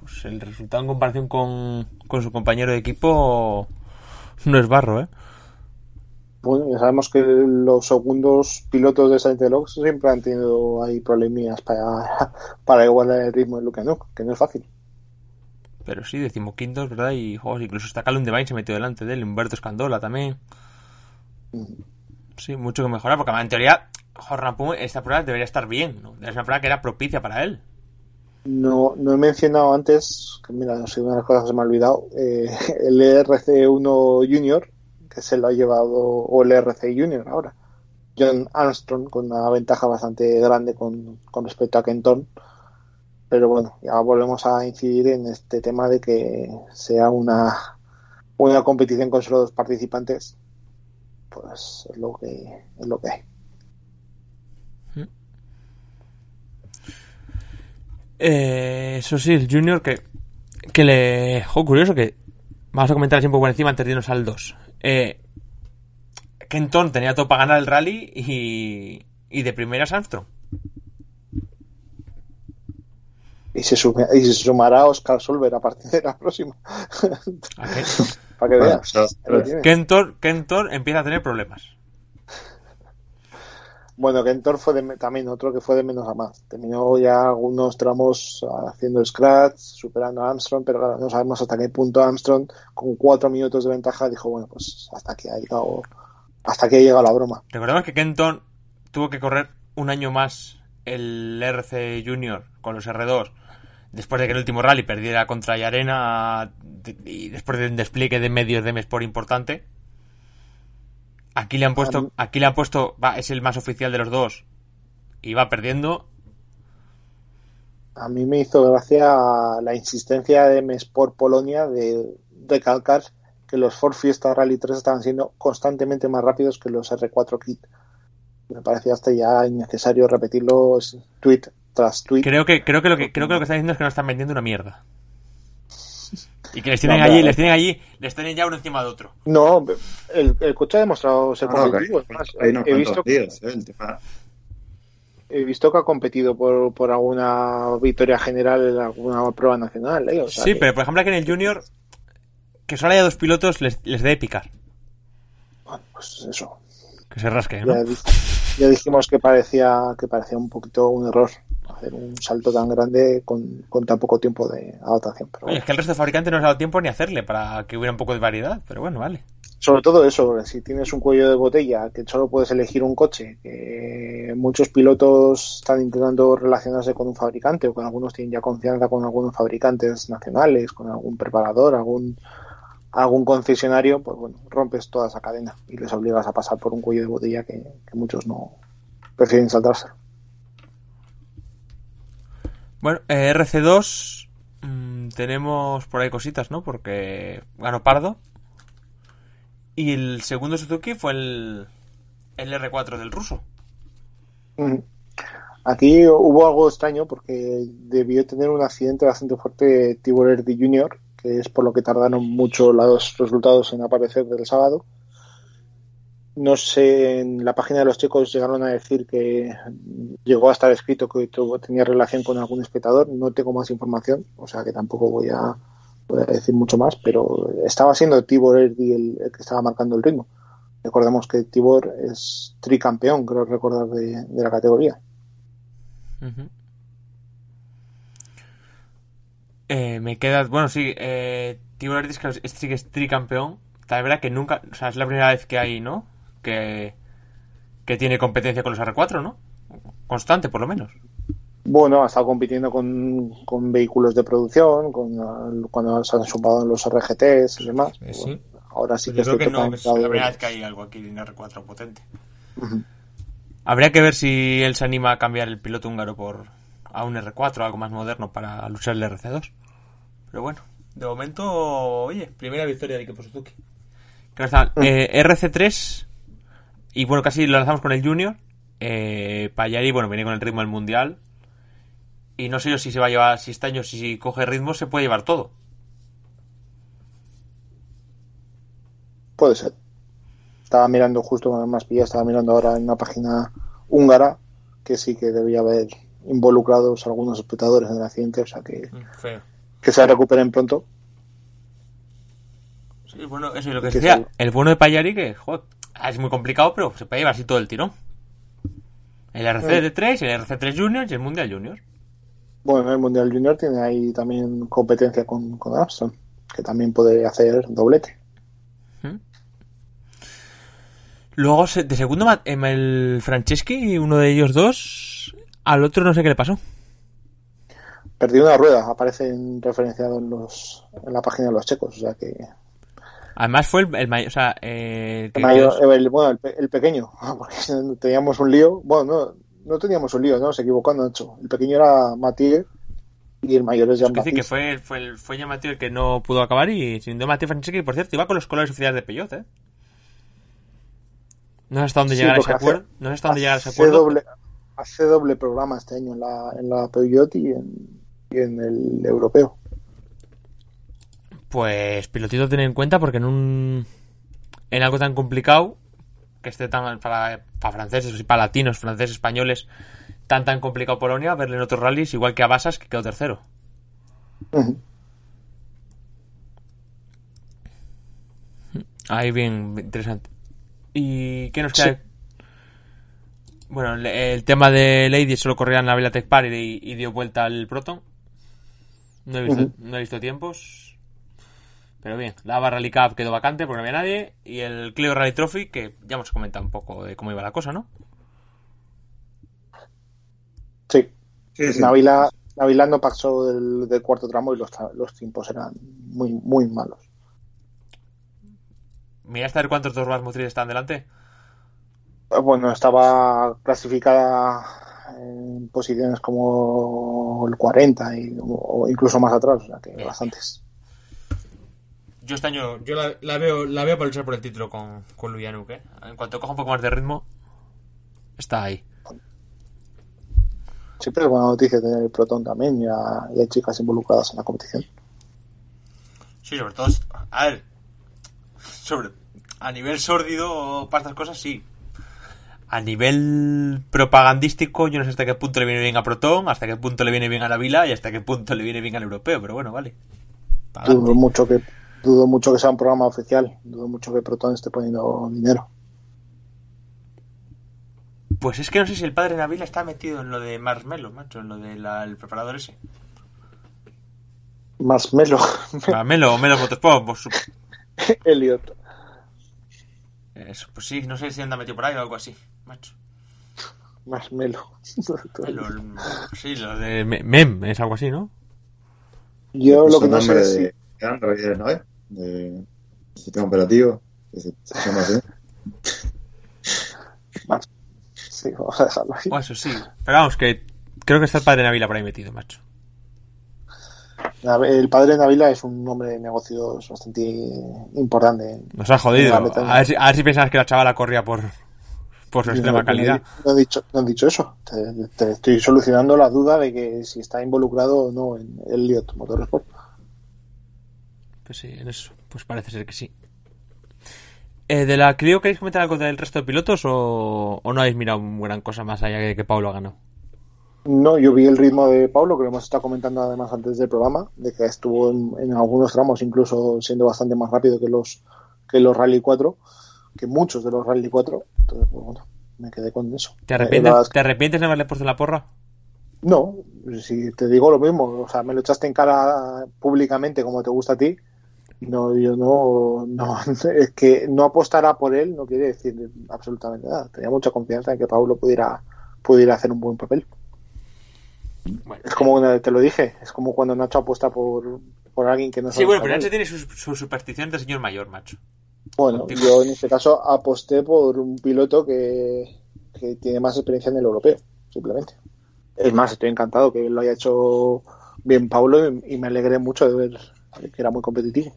Speaker 1: Pues el resultado en comparación con, con su compañero de equipo no es barro, ¿eh?
Speaker 2: Bueno, ya sabemos que los segundos pilotos de Saint-Elox siempre han tenido ahí problemillas para, [laughs] para igualar el ritmo de Lucanuk, que no es fácil.
Speaker 1: Pero sí, decimoquintos, ¿verdad? Y joder, incluso hasta Calum Devine se metió delante de él, Humberto Escandola también. Sí, mucho que mejorar, porque en teoría, Jordan Pum, esta prueba debería estar bien, ¿no? Es una prueba que era propicia para él.
Speaker 2: No, no he mencionado antes, que mira, si una de las cosas se me ha olvidado, eh, [laughs] el ERC1 Junior, que se lo ha llevado, o el ERC Junior ahora, John Armstrong, con una ventaja bastante grande con, con respecto a Kenton. Pero bueno, ya volvemos a incidir en este tema de que sea una, una competición con solo dos participantes. Pues es lo que, es lo que hay.
Speaker 1: Eh, eso sí, el Junior que, que le... Curioso que... Vamos a comentar así un poco por encima antes de irnos al 2. Eh, Kenton tenía todo para ganar el rally y, y de primeras Armstrong.
Speaker 2: Y se, sume- y se sumará Oscar Solver a partir de la próxima.
Speaker 1: ¿A qué? [laughs]
Speaker 2: Para que
Speaker 3: Bueno,
Speaker 2: veas.
Speaker 1: Kenton, Kenton empieza a tener problemas.
Speaker 2: Bueno, Kentor fue de, también otro que fue de menos a más. Terminó ya algunos tramos haciendo scratch, superando a Armstrong, pero claro, no sabemos hasta qué punto Armstrong, con cuatro minutos de ventaja, dijo, bueno, pues hasta aquí ha llegado, hasta aquí ha llegado la broma.
Speaker 1: Recordemos que Kenton tuvo que correr un año más el RC Junior con los R2 después de que el último rally perdiera contra Yarena y después de un despliegue de medios de Mesport importante. Aquí le han puesto, aquí le han puesto, va, es el más oficial de los dos y va perdiendo.
Speaker 2: A mí me hizo gracia la insistencia de M-Sport Polonia de recalcar que los Ford Fiesta Rally 3 estaban siendo constantemente más rápidos que los R4 Kit. Me parecía hasta ya innecesario repetirlo es tweet tras tweet.
Speaker 1: Creo que, creo que lo que, creo que lo que están diciendo es que no están vendiendo una mierda. Y que les tienen
Speaker 2: No,
Speaker 1: allí, les tienen allí, les tienen ya uno encima de otro.
Speaker 2: No, el, el coche ha demostrado ser
Speaker 3: No, no, que hay,
Speaker 2: competitivo.
Speaker 3: hay
Speaker 2: he, visto,
Speaker 3: días, ¿eh? El tema-
Speaker 2: he visto que ha competido por, por alguna victoria general en alguna prueba nacional. ¿eh? O sea
Speaker 1: Sí,
Speaker 2: que-
Speaker 1: pero por ejemplo aquí en el Junior, que solo haya dos pilotos, les, les debe picar.
Speaker 2: bueno, pues eso.
Speaker 1: Que se rasque, ¿no?
Speaker 2: Ya, ya dijimos que parecía que parecía un poquito un error hacer un salto tan grande con, con tan poco tiempo de adaptación. Pero
Speaker 1: Oye, es que el resto de fabricantes no les ha dado tiempo ni hacerle para que hubiera un poco de variedad, pero bueno, vale.
Speaker 2: Sobre todo eso, si tienes un cuello de botella, que solo puedes elegir un coche, que muchos pilotos están intentando relacionarse con un fabricante o con algunos tienen ya confianza con algunos fabricantes nacionales, con algún preparador, algún algún concesionario, pues bueno, rompes toda esa cadena y les obligas a pasar por un cuello de botella que, que muchos no prefieren saltárselo.
Speaker 1: Bueno, eh, RC2 mm, tenemos por ahí cositas, ¿no? Porque ganó Pardo. Y el segundo Suzuki fue el, el R4 del ruso.
Speaker 2: Ujú. Aquí hubo algo extraño porque debió tener un accidente bastante fuerte Tibor Erdi Jr., que es por lo que tardaron mucho los resultados en aparecer del sábado. No sé, en la página de los chicos llegaron a decir que llegó a estar escrito que tenía relación con algún espectador. No tengo más información, o sea que tampoco voy a, voy decir mucho más, pero estaba siendo Tibor Erdi el, que estaba marcando el ritmo. Recordemos que Tibor es tricampeón, creo recordar, de, la categoría.
Speaker 1: Eh, me queda, bueno, sí, eh, Tibor Erdi es que es, sí que es tricampeón. Tal verdad que nunca, o sea, es la primera vez que hay, ¿no? Que, que tiene competencia con los R4, ¿no? Constante, por lo menos.
Speaker 2: Bueno, ha estado compitiendo con, con vehículos de producción, con cuando se han sumado los RGTs y demás.
Speaker 1: Eh, sí.
Speaker 2: Bueno, ahora sí
Speaker 1: Pues
Speaker 2: que
Speaker 1: yo creo
Speaker 2: es
Speaker 1: que no, es la vez que hay algo aquí en R4 potente. Habría que ver si él se anima a cambiar el piloto húngaro por a un R4 algo más moderno para luchar el RC2. Pero bueno, de momento, oye, primera victoria del equipo Suzuki. Claro está, eh, RC3 y bueno, casi lo lanzamos con el Junior. Eh, Payari, bueno, viene con el ritmo del mundial Y no sé yo si se va a llevar, si este año, si coge ritmo, se puede llevar todo.
Speaker 2: Puede ser. Estaba mirando justo más pilla, estaba mirando ahora en una página húngara que sí que debía haber involucrados algunos espectadores en el accidente, o sea que,
Speaker 1: Feo.
Speaker 2: que se recuperen pronto.
Speaker 1: Sí, bueno, eso es lo que
Speaker 2: Que
Speaker 1: decía. El bueno de Payari, que joder, es muy complicado, pero se puede llevar así todo el tirón. El RC3, el RC3 Junior y el Mundial Junior.
Speaker 2: Bueno, el Mundial Junior tiene ahí también competencia con, con Armstrong, que también puede hacer doblete.
Speaker 1: Luego, de segundo, em, el Franceschi, uno de ellos dos, al otro no sé qué le pasó.
Speaker 2: Perdió una rueda, aparece en- referenciado en, los, en la página de los checos, o sea que
Speaker 1: Además fue el, el mayor, o sea, eh, que-
Speaker 2: El mayor-
Speaker 1: que-
Speaker 2: el- bueno, el, pe- el pequeño, [laughs] porque [laughs] teníamos un lío. Bueno, no, no teníamos un lío, ¿no? Se equivocó Nacho. El pequeño era Matías y el mayor es
Speaker 1: es
Speaker 2: Jean
Speaker 1: que, sí, que fue, fue, el, fue llamativo el que no pudo acabar y sin duda Mateo Franceschi, por cierto, iba con los colores oficiales de Peyot, ¿eh? No sé hasta dónde
Speaker 2: Sí,
Speaker 1: llegar a ese
Speaker 2: hace-
Speaker 1: acuerdo. No sé hasta dónde llegar a ese acuerdo.
Speaker 2: doble, hace doble programa este año en la, en la Peugeot y en, y en el europeo.
Speaker 1: Pues pilotito a tener en cuenta porque en un en algo tan complicado que esté tan para, para franceses y para latinos, franceses, españoles, tan tan complicado Polonia, verle en otros rallies igual que a Basas que quedó tercero. Ahí bien interesante. ¿Y qué nos queda?
Speaker 2: Sí.
Speaker 1: Bueno, el, el tema de Lady solo corría en la Vela Tech Party y, y dio vuelta al Proton. No he visto, no he visto tiempos. Pero bien, la Ava Rally Cup quedó vacante porque no había nadie. Y el Clio Rally Trophy, que ya hemos comentado un poco de cómo iba la cosa, ¿no?
Speaker 2: Sí,
Speaker 3: Sí, sí.
Speaker 2: Navila, Navila no pasó del, del cuarto tramo y los, tra- los tiempos eran muy, muy malos.
Speaker 1: Miraste a ver cuántos dos vas motrices están delante.
Speaker 2: Bueno, estaba clasificada en posiciones como el 40 y, o incluso más atrás, o sea que
Speaker 1: Bien.
Speaker 2: bastantes.
Speaker 1: Yo este año, yo la, la veo la veo para luchar por el título con, con Luyanuk, ¿eh? En cuanto coja un poco más de ritmo, está ahí.
Speaker 2: Siempre es buena noticia tener el Proton también, y hay chicas involucradas en la competición.
Speaker 1: Sí, sobre todo, a ver, sobre, a nivel sórdido para estas cosas sí. A nivel propagandístico, yo no sé hasta qué punto le viene bien a Proton, hasta qué punto le viene bien a la Vila y hasta qué punto le viene bien al europeo, pero bueno, vale.
Speaker 2: Dudo mucho que dudo mucho que sea un programa oficial, dudo mucho que Proton esté poniendo dinero.
Speaker 1: Pues es que no sé si el padre de Navila está metido en lo de Marshmello, macho, en lo del preparador ese.
Speaker 2: Más Melo,
Speaker 1: Melo, Motorsport, pues, [laughs]
Speaker 2: Elliot.
Speaker 1: eso, pues sí, no sé si anda metido por ahí o algo así, macho.
Speaker 2: Melo. [laughs]
Speaker 1: El- sí, lo de Me- Mem, es algo así, ¿no?
Speaker 2: Yo lo que no sé es
Speaker 3: de Android, ¿no? es? De sistema operativo. que se, se llama así. [laughs]
Speaker 2: sí, vamos a dejarlo ahí.
Speaker 1: Eso sí. Pero vamos, que creo que está el padre de Navila por ahí metido, macho.
Speaker 2: El padre de Navila es un hombre de negocios bastante importante.
Speaker 1: Nos ha jodido. A ver si, a ver si pensabas que la chavala corría por, por su extrema
Speaker 2: no-
Speaker 1: calidad.
Speaker 2: No, no he dicho, no he dicho eso. Te, te estoy solucionando la duda de que si está involucrado o no en Elliot Motorsport.
Speaker 1: Pues sí, en eso. Pues parece ser que sí. Eh, ¿De la Clio queréis comentar algo del resto de pilotos o, o no habéis mirado gran cosa más allá de que Pablo ha ganado?
Speaker 2: No, yo vi el ritmo de Pablo, que lo hemos estado comentando además antes del programa, de que estuvo en, en algunos tramos incluso siendo bastante más rápido que los que los Rally 4, que muchos de los Rally 4. Entonces, pues, bueno, me quedé con eso.
Speaker 1: ¿Te arrepientes,
Speaker 2: que-
Speaker 1: ¿Te arrepientes de haberle puesto la porra?
Speaker 2: No, si te digo lo mismo, o sea, me lo echaste en cara públicamente como te gusta a ti. No, yo no, no, [laughs] es que no apostara por él no quiere decir absolutamente nada. Tenía mucha confianza en que Pablo pudiera, pudiera hacer un buen papel.
Speaker 1: Bueno,
Speaker 2: Es como cuando te lo dije, es como cuando Nacho apuesta por, por alguien que no
Speaker 1: sí, bueno, pero. Nacho tiene su, su superstición de señor mayor, macho.
Speaker 2: Bueno,
Speaker 1: Contigo.
Speaker 2: yo en este caso aposté por un piloto que, que tiene más experiencia en el europeo, simplemente. Es más, estoy encantado que lo haya hecho bien Pablo y, y me alegré mucho de ver que era muy competitivo.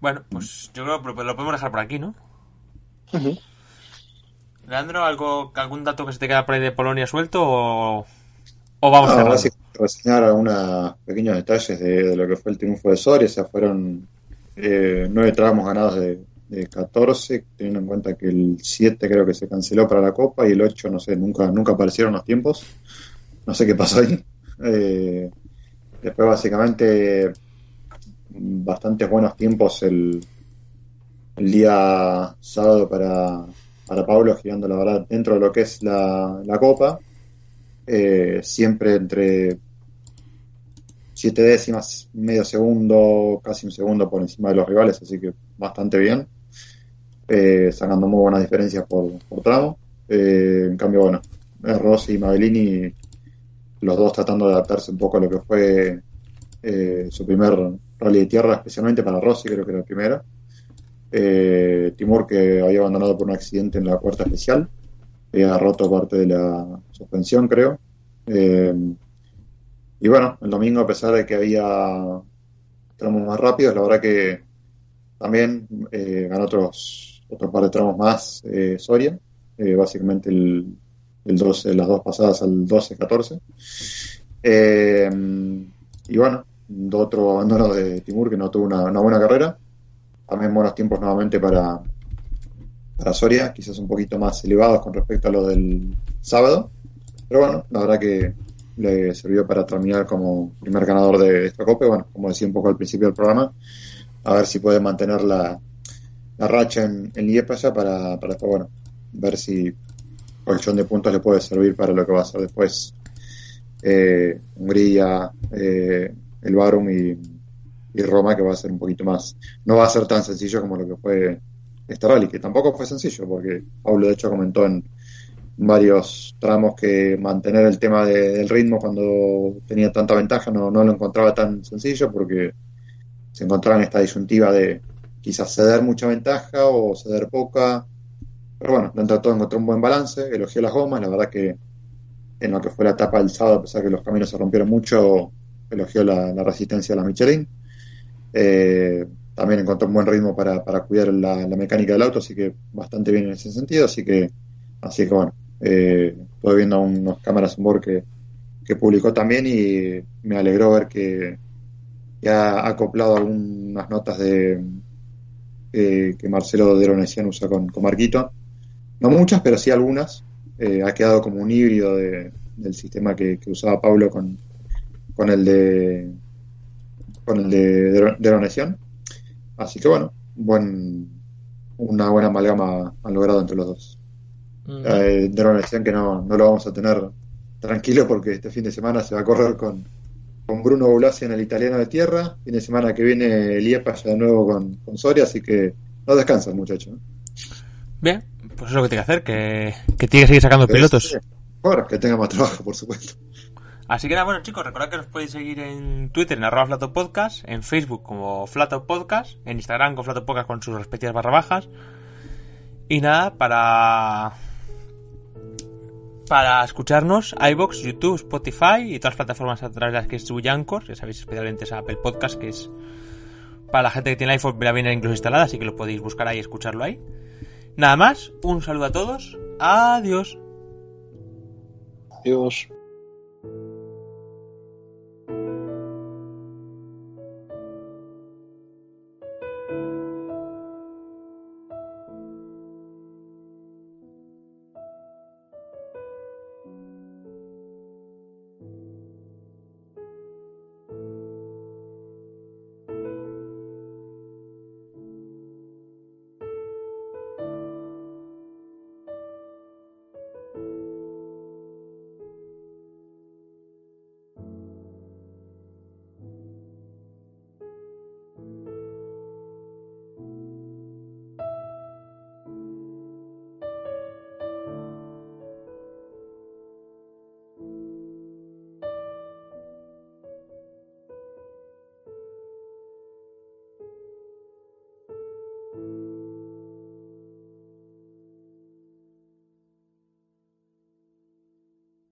Speaker 1: Bueno, pues yo creo que lo podemos dejar por aquí, ¿no?
Speaker 2: Ujú.
Speaker 1: Leandro, ¿algo, ¿algún dato que se te queda por ahí de Polonia suelto o, ¿O vamos
Speaker 3: No, básicamente reseñar algunos pequeños detalles de, de lo que fue el triunfo de Soria. O sea, fueron eh, nueve tramos ganados de, de 14, teniendo en cuenta que el 7 creo que se canceló para la Copa y el 8, no sé, nunca, nunca aparecieron los tiempos. No sé qué pasó ahí. Eh, después, básicamente, bastantes buenos tiempos el, el día sábado para, para Pablo, girando la verdad dentro de lo que es la, la Copa. Eh, siempre entre siete décimas, medio segundo, casi un segundo por encima de los rivales, así que bastante bien, eh, sacando muy buenas diferencias por, por tramo. Eh, en cambio, bueno, eh, Rossi y Mavellini, los dos tratando de adaptarse un poco a lo que fue eh, su primer rally de tierra, especialmente para Rossi, creo que era el primero. Eh, Timur, que había abandonado por un accidente en la cuarta especial, había roto parte de la suspensión, creo. Eh, y bueno, el domingo, a pesar de que había tramos más rápidos, la verdad que también eh, ganó otros, otro par de tramos más eh, Soria, eh, básicamente el, el 12, las dos pasadas al 12-14. Eh, y bueno, de otro abandono de Timur que no tuvo una, buena carrera. También buenos tiempos nuevamente para, para Soria, quizás un poquito más elevados con respecto a lo del sábado. Pero bueno, la verdad que le sirvió para terminar como primer ganador de esta Copa. Bueno, como decía un poco al principio del programa, a ver si puede mantener la, la racha en, en Liepaya para, para después, bueno, ver si colchón de puntos le puede servir para lo que va a ser después eh, Hungría, eh, el Barum y, Roma, que va a ser un poquito más. No va a ser tan sencillo como lo que fue este rally, que tampoco fue sencillo, porque Pablo de hecho comentó en varios tramos que mantener el tema de- del ritmo cuando tenía tanta ventaja no, no lo encontraba tan sencillo porque se encontraba en esta disyuntiva de quizás ceder mucha ventaja o ceder poca. Pero bueno, dentro de todo encontró un buen balance, elogió las gomas, la verdad que en lo que fue la etapa del sábado, a pesar que los caminos se rompieron mucho, elogió la, resistencia de la Michelin. Eh, también encontró un buen ritmo para, para cuidar la, mecánica del auto, así que bastante bien en ese sentido, así que, así que bueno, eh, viendo unos cámaras on board que, que publicó también y me alegró ver que, que ha acoplado algunas notas de eh, que Marcelo de Ronesian usa con, con Marquito. No muchas, pero sí algunas. Eh, ha quedado como un híbrido de- del sistema que, que usaba Pablo con, con el de con el de, de, de Ronesian. Así que bueno, buen, una buena amalgama han logrado entre los dos.
Speaker 1: Mm.
Speaker 3: Eh, de Ronesian que no, no lo vamos a tener tranquilo porque este fin de semana se va a correr con, con Bruno Boulasi en el italiano de tierra. Fin de semana que viene Liepa ya de nuevo con, con Soria, así que no descansa el muchacho. ¿no?
Speaker 1: Bien, pues es lo que tiene que hacer, que, que tiene que seguir sacando pilotos.
Speaker 3: Bueno, que tenga más trabajo, por supuesto.
Speaker 1: Así que nada, bueno chicos, recordad que nos podéis seguir en Twitter en arroba flatopodcast, en Facebook como flatopodcast, en Instagram con flatopodcast con sus respectivas barra bajas. Y nada, para para escucharnos, iBox, YouTube, Spotify y todas las plataformas a través de las que distribuye Anchor, ya sabéis, especialmente esa Apple Podcast que es para la gente que tiene iPhone la viene incluso instalada, así que lo podéis buscar ahí y escucharlo ahí. Nada más, un saludo a todos, adiós.
Speaker 2: Adiós.